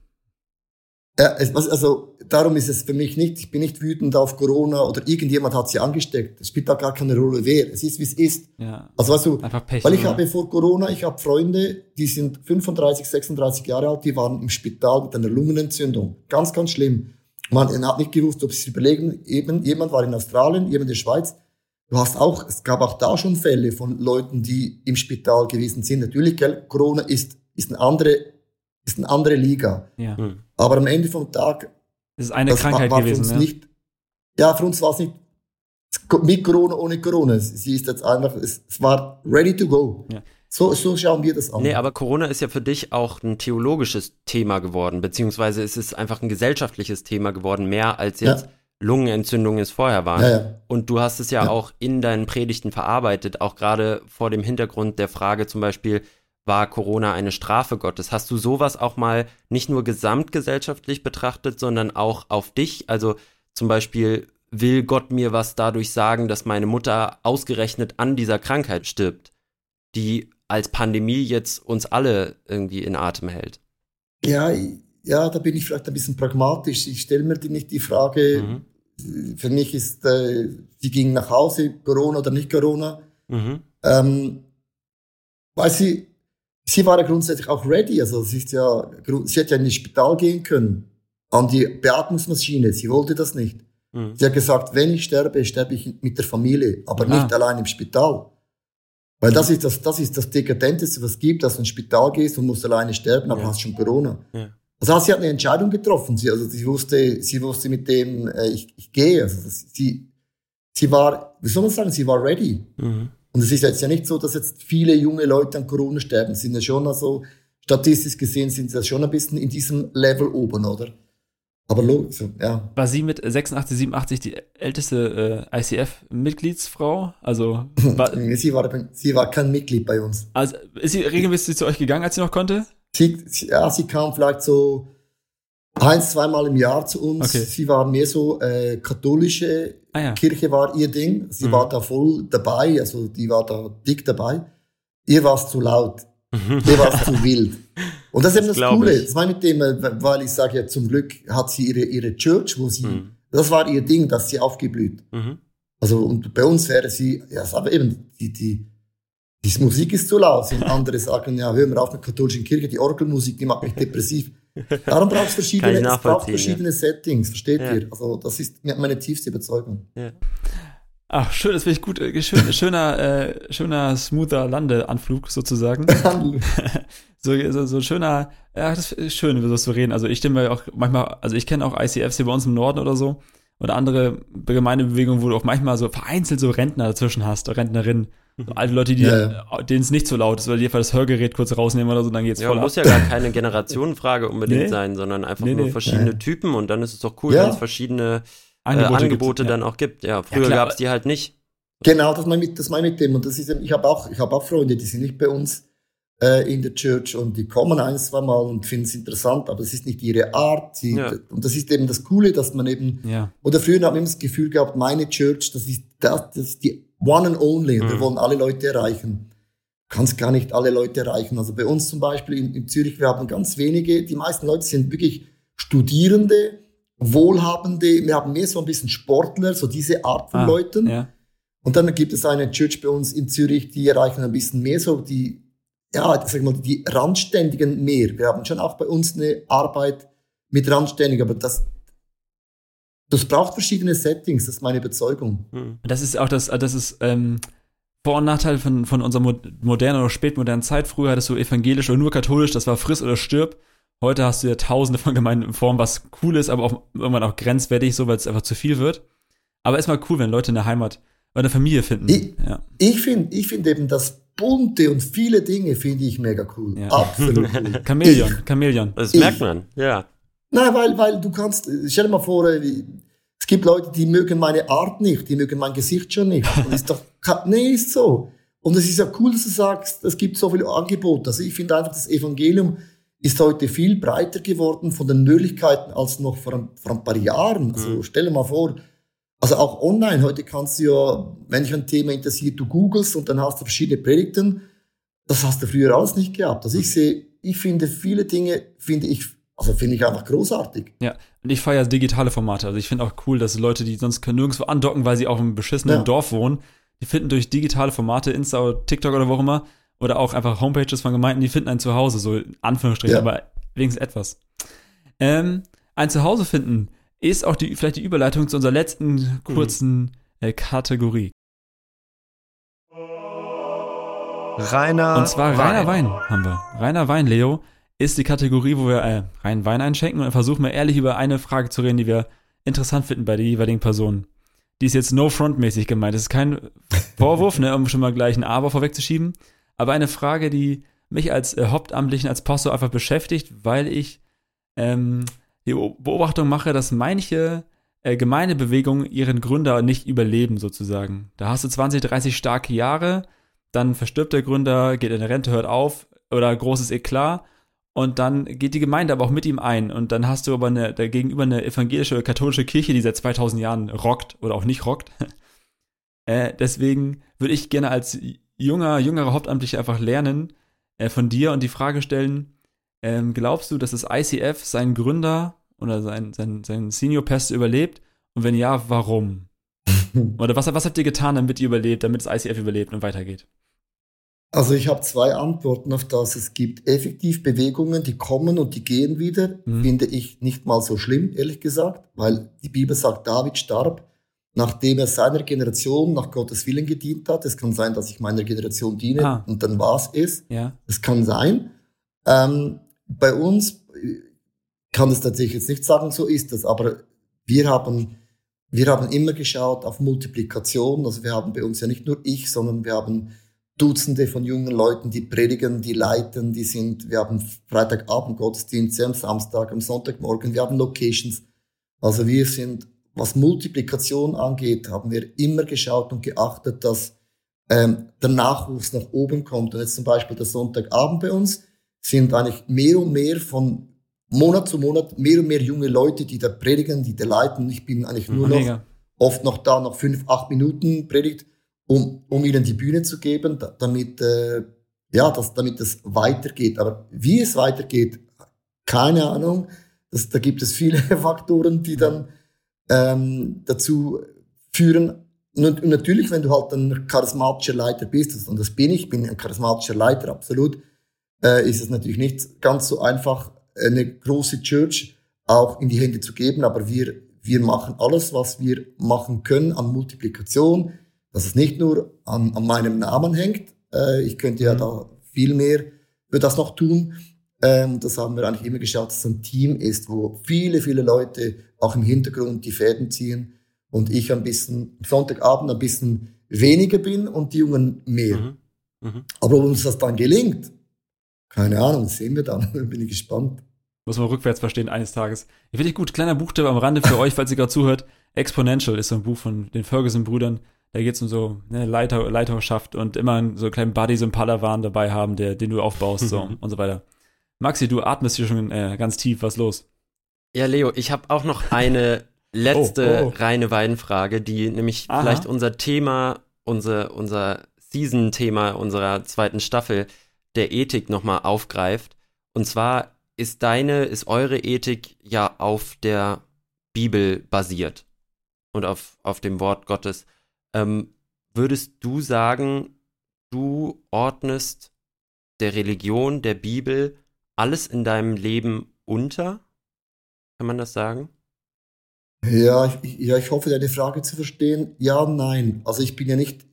Ja, also darum ist es für mich nicht, ich bin nicht wütend auf Corona oder irgendjemand hat sie angesteckt. Es spielt da gar keine Rolle wer. Es ist, wie es ist. Ja, Also weißt du, einfach Pech. weil ich oder? habe vor Corona, ich habe Freunde, die sind 35, 36 Jahre alt, die waren im Spital mit einer Lungenentzündung. Ganz, ganz schlimm. Man hat nicht gewusst, ob sie es überlegen. Eben, jemand war in Australien, jemand in der Schweiz. Du hast auch, es gab auch da schon Fälle von Leuten, die im Spital gewesen sind. Natürlich, gell, Corona ist, ist eine andere, ist eine andere Liga. ja. Mhm. Aber am Ende vom Tag, Es ist eine das Krankheit war, war gewesen, für uns ne? nicht, ja, für uns war es nicht mit Corona, ohne Corona. Sie ist jetzt einfach, es, es war ready to go. Ja. So, so schauen wir das an. Nee, aber Corona ist ja für dich auch ein theologisches Thema geworden, beziehungsweise es ist einfach ein gesellschaftliches Thema geworden, mehr als jetzt Ja. Lungenentzündungen es vorher waren. ja, ja. Und du hast es ja, Ja. auch in deinen Predigten verarbeitet, auch gerade vor dem Hintergrund der Frage zum Beispiel, war Corona eine Strafe Gottes? Hast du sowas auch mal nicht nur gesamtgesellschaftlich betrachtet, sondern auch auf dich? Also zum Beispiel, will Gott mir was dadurch sagen, dass meine Mutter ausgerechnet an dieser Krankheit stirbt, die als Pandemie jetzt uns alle irgendwie in Atem hält? Ja, ja, da bin ich vielleicht ein bisschen pragmatisch. Ich stelle mir die nicht die Frage, Mhm. für mich ist, äh, sie ging nach Hause, Corona oder nicht Corona. Mhm. Ähm, weil sie, sie war ja grundsätzlich auch ready. Also sie ist ja, sie hätte ja in das Spital gehen können, an die Beatmungsmaschine. Sie wollte das nicht. Mhm. Sie hat gesagt, wenn ich sterbe, sterbe ich mit der Familie, aber Ah. nicht allein im Spital. Weil das ist das, das ist das Dekadenteste, was es gibt, dass du ins Spital gehst und musst alleine sterben, aber Ja. hast schon Corona. Ja. Also sie hat eine Entscheidung getroffen. Sie, also sie wusste, sie wusste mit dem, äh, ich, ich gehe. Also das, sie, sie war, wie soll man sagen, sie war ready. Mhm. Und es ist jetzt ja nicht so, dass jetzt viele junge Leute an Corona sterben. Sind ja schon also, statistisch gesehen sind sie schon ein bisschen in diesem Level oben, oder? Aber logisch, ja. War sie mit 86, 87 die älteste äh, ICF-Mitgliedsfrau? Also [LAUGHS] war, sie, war, sie war kein Mitglied bei uns. Also ist sie regelmäßig zu euch gegangen, als sie noch konnte? Sie, ja, sie kam vielleicht so eins, zweimal im Jahr zu uns. Okay. Sie war mehr so äh, katholische ah, ja. Kirche war ihr Ding. Sie mhm. war da voll dabei, also die war da dick dabei. Ihr war es zu laut. ihr war es zu wild. Und das ist eben das, das Coole. Das meine ich dem, weil ich sage ja, zum Glück hat sie ihre, ihre Church, wo sie, mhm. das war ihr Ding, dass sie aufgeblüht. Mhm. Also, und bei uns wäre sie, ja, aber eben, die, die, die Musik ist zu laut. Und andere sagen, ja, hör mal auf mit der katholischen Kirche, die Orgelmusik, die macht mich [LAUGHS] depressiv. [LAUGHS] Darum braucht es verschiedene, es braucht verschiedene ja. Settings, versteht ja. ihr? Also, das ist meine tiefste Überzeugung. Ja. Ach, schön, das finde ich gut. Äh, schön, [LAUGHS] schöner, äh, schöner, smoother Landeanflug sozusagen. [LAUGHS] so, so, so schöner, ja, das ist schön, über so zu reden. Also ich stimme auch manchmal, also ich kenne auch ICFs hier bei uns im Norden oder so. Oder andere Gemeindebewegungen, wo du auch manchmal so vereinzelt so Rentner dazwischen hast, Rentnerinnen. So alte Leute, die, ja, ja. denen es nicht so laut ist, weil die einfach das Hörgerät kurz rausnehmen oder so, dann geht's ja, voll muss ab. ja gar keine Generationenfrage unbedingt nee. sein, sondern einfach nee, nur nee. verschiedene Typen und dann ist es doch cool, wenn es verschiedene Angebote, äh, Angebote dann auch gibt. Ja, früher gab es die halt nicht. Genau, das meine ich, das meine ich mit dem. Und das ist, ich habe auch, ich habe auch Freunde, die sind nicht bei uns äh, in der Church und die kommen ein, zwei Mal und finden es interessant, aber es ist nicht ihre Art. Sie, ja. Und das ist eben das Coole, dass man eben, ja. oder früher haben wir immer das Gefühl gehabt, meine Church, das ist, das, das ist die one and only. Mhm. wir wollen alle Leute erreichen. Du kannst gar nicht alle Leute erreichen. Also bei uns zum Beispiel in, in Zürich, wir haben ganz wenige, die meisten Leute sind wirklich Studierende, Wohlhabende, wir haben mehr so ein bisschen Sportler, so diese Art von ah, Leuten. Ja. Und dann gibt es eine Church bei uns in Zürich, die erreichen ein bisschen mehr so die, ja, sag mal, die Randständigen mehr. Wir haben schon auch bei uns eine Arbeit mit Randständigen, aber das, das braucht verschiedene Settings, das ist meine Überzeugung. Hm. Das ist auch das, das ist ähm, Vor- und Nachteil von, von unserer modernen oder spätmodernen Zeit. Früher hattest du evangelisch oder nur katholisch, das war friss oder stirb. Heute hast du ja tausende von Gemeinden in Form, was cool ist, aber auch irgendwann auch grenzwertig, so weil es einfach zu viel wird. Aber ist mal cool, wenn Leute eine Heimat oder eine Familie finden. Ich, ja. ich finde ich find eben das bunte und viele Dinge finde ich mega cool. Ja. Absolut cool. [LAUGHS] Chamäleon, Chamäleon. Das merkt man, ja. Nein, weil, weil du kannst, stell dir mal vor, äh, es gibt Leute, die mögen meine Art nicht, die mögen mein Gesicht schon nicht. Und ist doch, nee, ist so. Und es ist ja cool, dass du sagst, es gibt so viele Angebote. Also ich finde einfach, das Evangelium ist heute viel breiter geworden von den Möglichkeiten als noch vor ein, vor ein paar Jahren. Also mhm. stell dir mal vor, also auch online, heute kannst du ja, wenn dich ein Thema interessiert, du googelst und dann hast du verschiedene Predigten. Das hast du früher alles nicht gehabt. Also ich sehe, ich finde viele Dinge, finde ich also finde ich einfach großartig. Ja, und ich feiere digitale Formate. Also ich finde auch cool, dass Leute, die sonst können nirgendwo andocken, weil sie auch im beschissenen ja. Dorf wohnen, die finden durch digitale Formate, Insta oder TikTok oder wo auch immer, oder auch einfach Homepages von Gemeinden, die finden ein Zuhause, so in Anführungsstrichen, ja. aber wenigstens etwas. Ähm, ein Zuhause finden ist auch die, vielleicht die Überleitung zu unserer letzten kurzen mhm. äh, Kategorie. Rainer Und zwar Rainer Wein. Wein haben wir. Rainer Wein, Leo ist die Kategorie, wo wir äh, rein Wein einschenken und versuchen wir ehrlich über eine Frage zu reden, die wir interessant finden bei der jeweiligen Person. Die ist jetzt no front-mäßig gemeint. Das ist kein [LAUGHS] Vorwurf, ne, um schon mal gleich ein Aber vorwegzuschieben. Aber eine Frage, die mich als äh, Hauptamtlichen, als Pastor einfach beschäftigt, weil ich ähm, die Beobachtung mache, dass manche äh, Gemeindebewegungen ihren Gründer nicht überleben, sozusagen. Da hast du 20, 30 starke Jahre, dann verstirbt der Gründer, geht in Rente, hört auf oder großes Eklat und dann geht die Gemeinde aber auch mit ihm ein. Und dann hast du aber eine, da gegenüber eine evangelische oder katholische Kirche, die seit 2000 Jahren rockt oder auch nicht rockt. [LAUGHS] äh, deswegen würde ich gerne als junger, jüngerer Hauptamtlicher einfach lernen äh, von dir und die Frage stellen, ähm, glaubst du, dass das ICF seinen Gründer oder sein, sein, sein Senior Pest überlebt? Und wenn ja, warum? [LAUGHS] oder was, was habt ihr getan, damit ihr überlebt, damit das ICF überlebt und weitergeht? Also ich habe zwei Antworten auf das. Es gibt effektiv Bewegungen, die kommen und die gehen wieder. Mhm. Finde ich nicht mal so schlimm, ehrlich gesagt, weil die Bibel sagt, David starb, nachdem er seiner Generation nach Gottes Willen gedient hat. Es kann sein, dass ich meiner Generation diene ah. und dann war es. Ja. Es kann sein. Ähm, bei uns kann es tatsächlich jetzt nicht sagen, so ist das, aber wir haben wir haben immer geschaut auf Multiplikation. Also wir haben bei uns ja nicht nur ich, sondern wir haben Dutzende von jungen Leuten, die predigen, die leiten, die sind, wir haben Freitagabend Gottesdienste, am Samstag, am Sonntagmorgen, wir haben Locations. Also wir sind, was Multiplikation angeht, haben wir immer geschaut und geachtet, dass ähm, der Nachwuchs nach oben kommt. Und jetzt zum Beispiel der Sonntagabend bei uns sind eigentlich mehr und mehr von Monat zu Monat mehr und mehr junge Leute, die da predigen, die da leiten. Ich bin eigentlich nur noch oft noch da, noch fünf, acht Minuten predigt, um, um ihnen die Bühne zu geben, damit, äh, ja, das, damit es weitergeht. Aber wie es weitergeht, keine Ahnung. Das, da gibt es viele [LAUGHS] Faktoren, die dann ähm, dazu führen. Und natürlich, wenn du halt ein charismatischer Leiter bist, und das bin ich, bin ein charismatischer Leiter, absolut, äh, ist es natürlich nicht ganz so einfach, eine große Church auch in die Hände zu geben. Aber wir, wir machen alles, was wir machen können an Multiplikation, dass es nicht nur an, an meinem Namen hängt. Äh, ich könnte ja mhm. da viel mehr für das noch tun. Ähm, das haben wir eigentlich immer geschaut, dass es ein Team ist, wo viele, viele Leute auch im Hintergrund die Fäden ziehen und ich ein bisschen Sonntagabend ein bisschen weniger bin und die Jungen mehr. Mhm. Mhm. Aber ob uns das dann gelingt, keine Ahnung, sehen wir dann. [LAUGHS] Bin ich gespannt. Muss man rückwärts verstehen eines Tages. Ich finde ich gut. Kleiner Buchtipp am Rande für [LAUGHS] euch, falls ihr gerade zuhört. Exponential ist so ein Buch von den Ferguson-Brüdern. Da geht es um so ne, Leiter, Leiterschaft und immer so einen kleinen Buddy, so einen Padawan dabei haben, der, den du aufbaust so, und so weiter. Maxi, du atmest hier schon äh, ganz tief. Was los? Ja, Leo, ich habe auch noch eine [LAUGHS] letzte oh, oh. reine Weidenfrage, die nämlich Aha. vielleicht unser Thema, unser, unser Season-Thema unserer zweiten Staffel der Ethik nochmal aufgreift. Und zwar ist deine, ist eure Ethik ja auf der Bibel basiert und auf, auf dem Wort Gottes. Ähm, würdest du sagen, du ordnest der Religion, der Bibel, alles in deinem Leben unter? Kann man das sagen? Ja, ich, ja, ich hoffe, deine Frage zu verstehen. Ja, nein. Also ich bin ja nicht,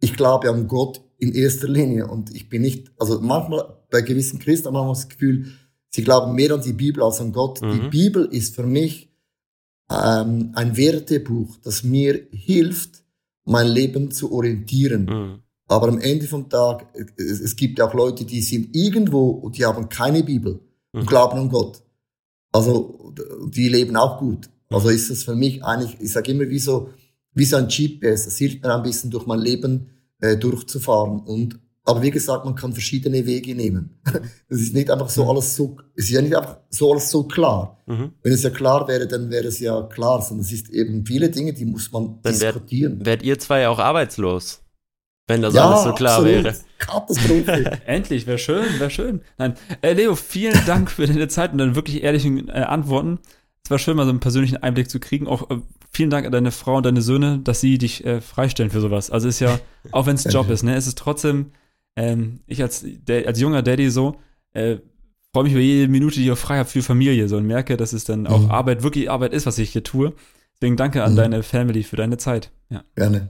ich glaube an Gott in erster Linie. Und ich bin nicht, also manchmal bei gewissen Christen haben wir das Gefühl, sie glauben mehr an die Bibel als an Gott. Mhm. Die Bibel ist für mich ähm, ein Wertebuch, das mir hilft, mein Leben zu orientieren. Mhm. Aber am Ende vom Tag, es, es gibt auch Leute, die sind irgendwo und die haben keine Bibel und mhm. glauben an Gott. Also die leben auch gut. Also ist es für mich eigentlich, ich sage immer wie so, wie so ein GPS. Das hilft mir ein bisschen durch mein Leben äh, durchzufahren. Und, aber wie gesagt, man kann verschiedene Wege nehmen. [LAUGHS] Es ist nicht einfach so mhm. alles so, es ist ja nicht einfach so alles so klar. Mhm. Wenn es ja klar wäre, dann wäre es ja klar, sondern es ist eben viele Dinge, die muss man dann diskutieren. Wärt, wärt ihr zwei auch arbeitslos? Wenn das ja, alles so klar absolut. wäre. [LAUGHS] Katastrophe. [LAUGHS] Endlich, wäre schön, wäre schön. Nein, äh, Leo, vielen Dank für deine Zeit und deine wirklich ehrlichen äh, Antworten. Es war schön, mal so einen persönlichen Einblick zu kriegen, auch äh, vielen Dank an deine Frau und deine Söhne, dass sie dich äh, freistellen für sowas. Also ist ja, auch wenn es Job ist, ne, es ist trotzdem, ähm, ich als, als junger Daddy so, äh, freue mich über jede Minute, die ich auch frei habe für Familie so und merke, dass es dann auch mhm. Arbeit, wirklich Arbeit ist, was ich hier tue. Deswegen danke an mhm. deine Family für deine Zeit. Ja. Gerne.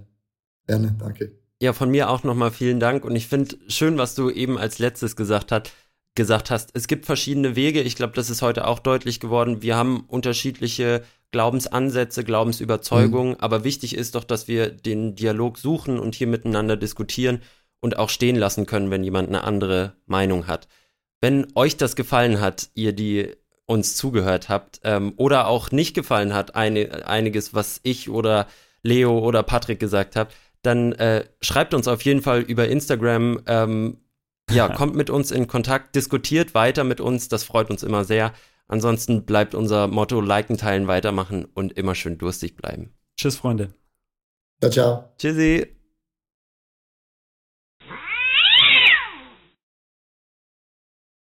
Gerne, danke. Ja, von mir auch nochmal vielen Dank und ich finde schön, was du eben als letztes gesagt hast gesagt hast. Es gibt verschiedene Wege. Ich glaube, das ist heute auch deutlich geworden. Wir haben unterschiedliche Glaubensansätze, Glaubensüberzeugungen, mhm. aber wichtig ist doch, dass wir den Dialog suchen und hier miteinander diskutieren und auch stehen lassen können, wenn jemand eine andere Meinung hat. Wenn euch das gefallen hat, ihr die uns zugehört habt, ähm, oder auch nicht gefallen hat, eine, einiges, was ich oder Leo oder Patrick gesagt habt, dann äh, schreibt uns auf jeden Fall über Instagram. Ähm, ja, [LAUGHS] kommt mit uns in Kontakt, diskutiert weiter mit uns, das freut uns immer sehr. Ansonsten bleibt unser Motto liken, teilen, weitermachen und immer schön durstig bleiben. Tschüss, Freunde. Ciao, ciao. Tschüssi.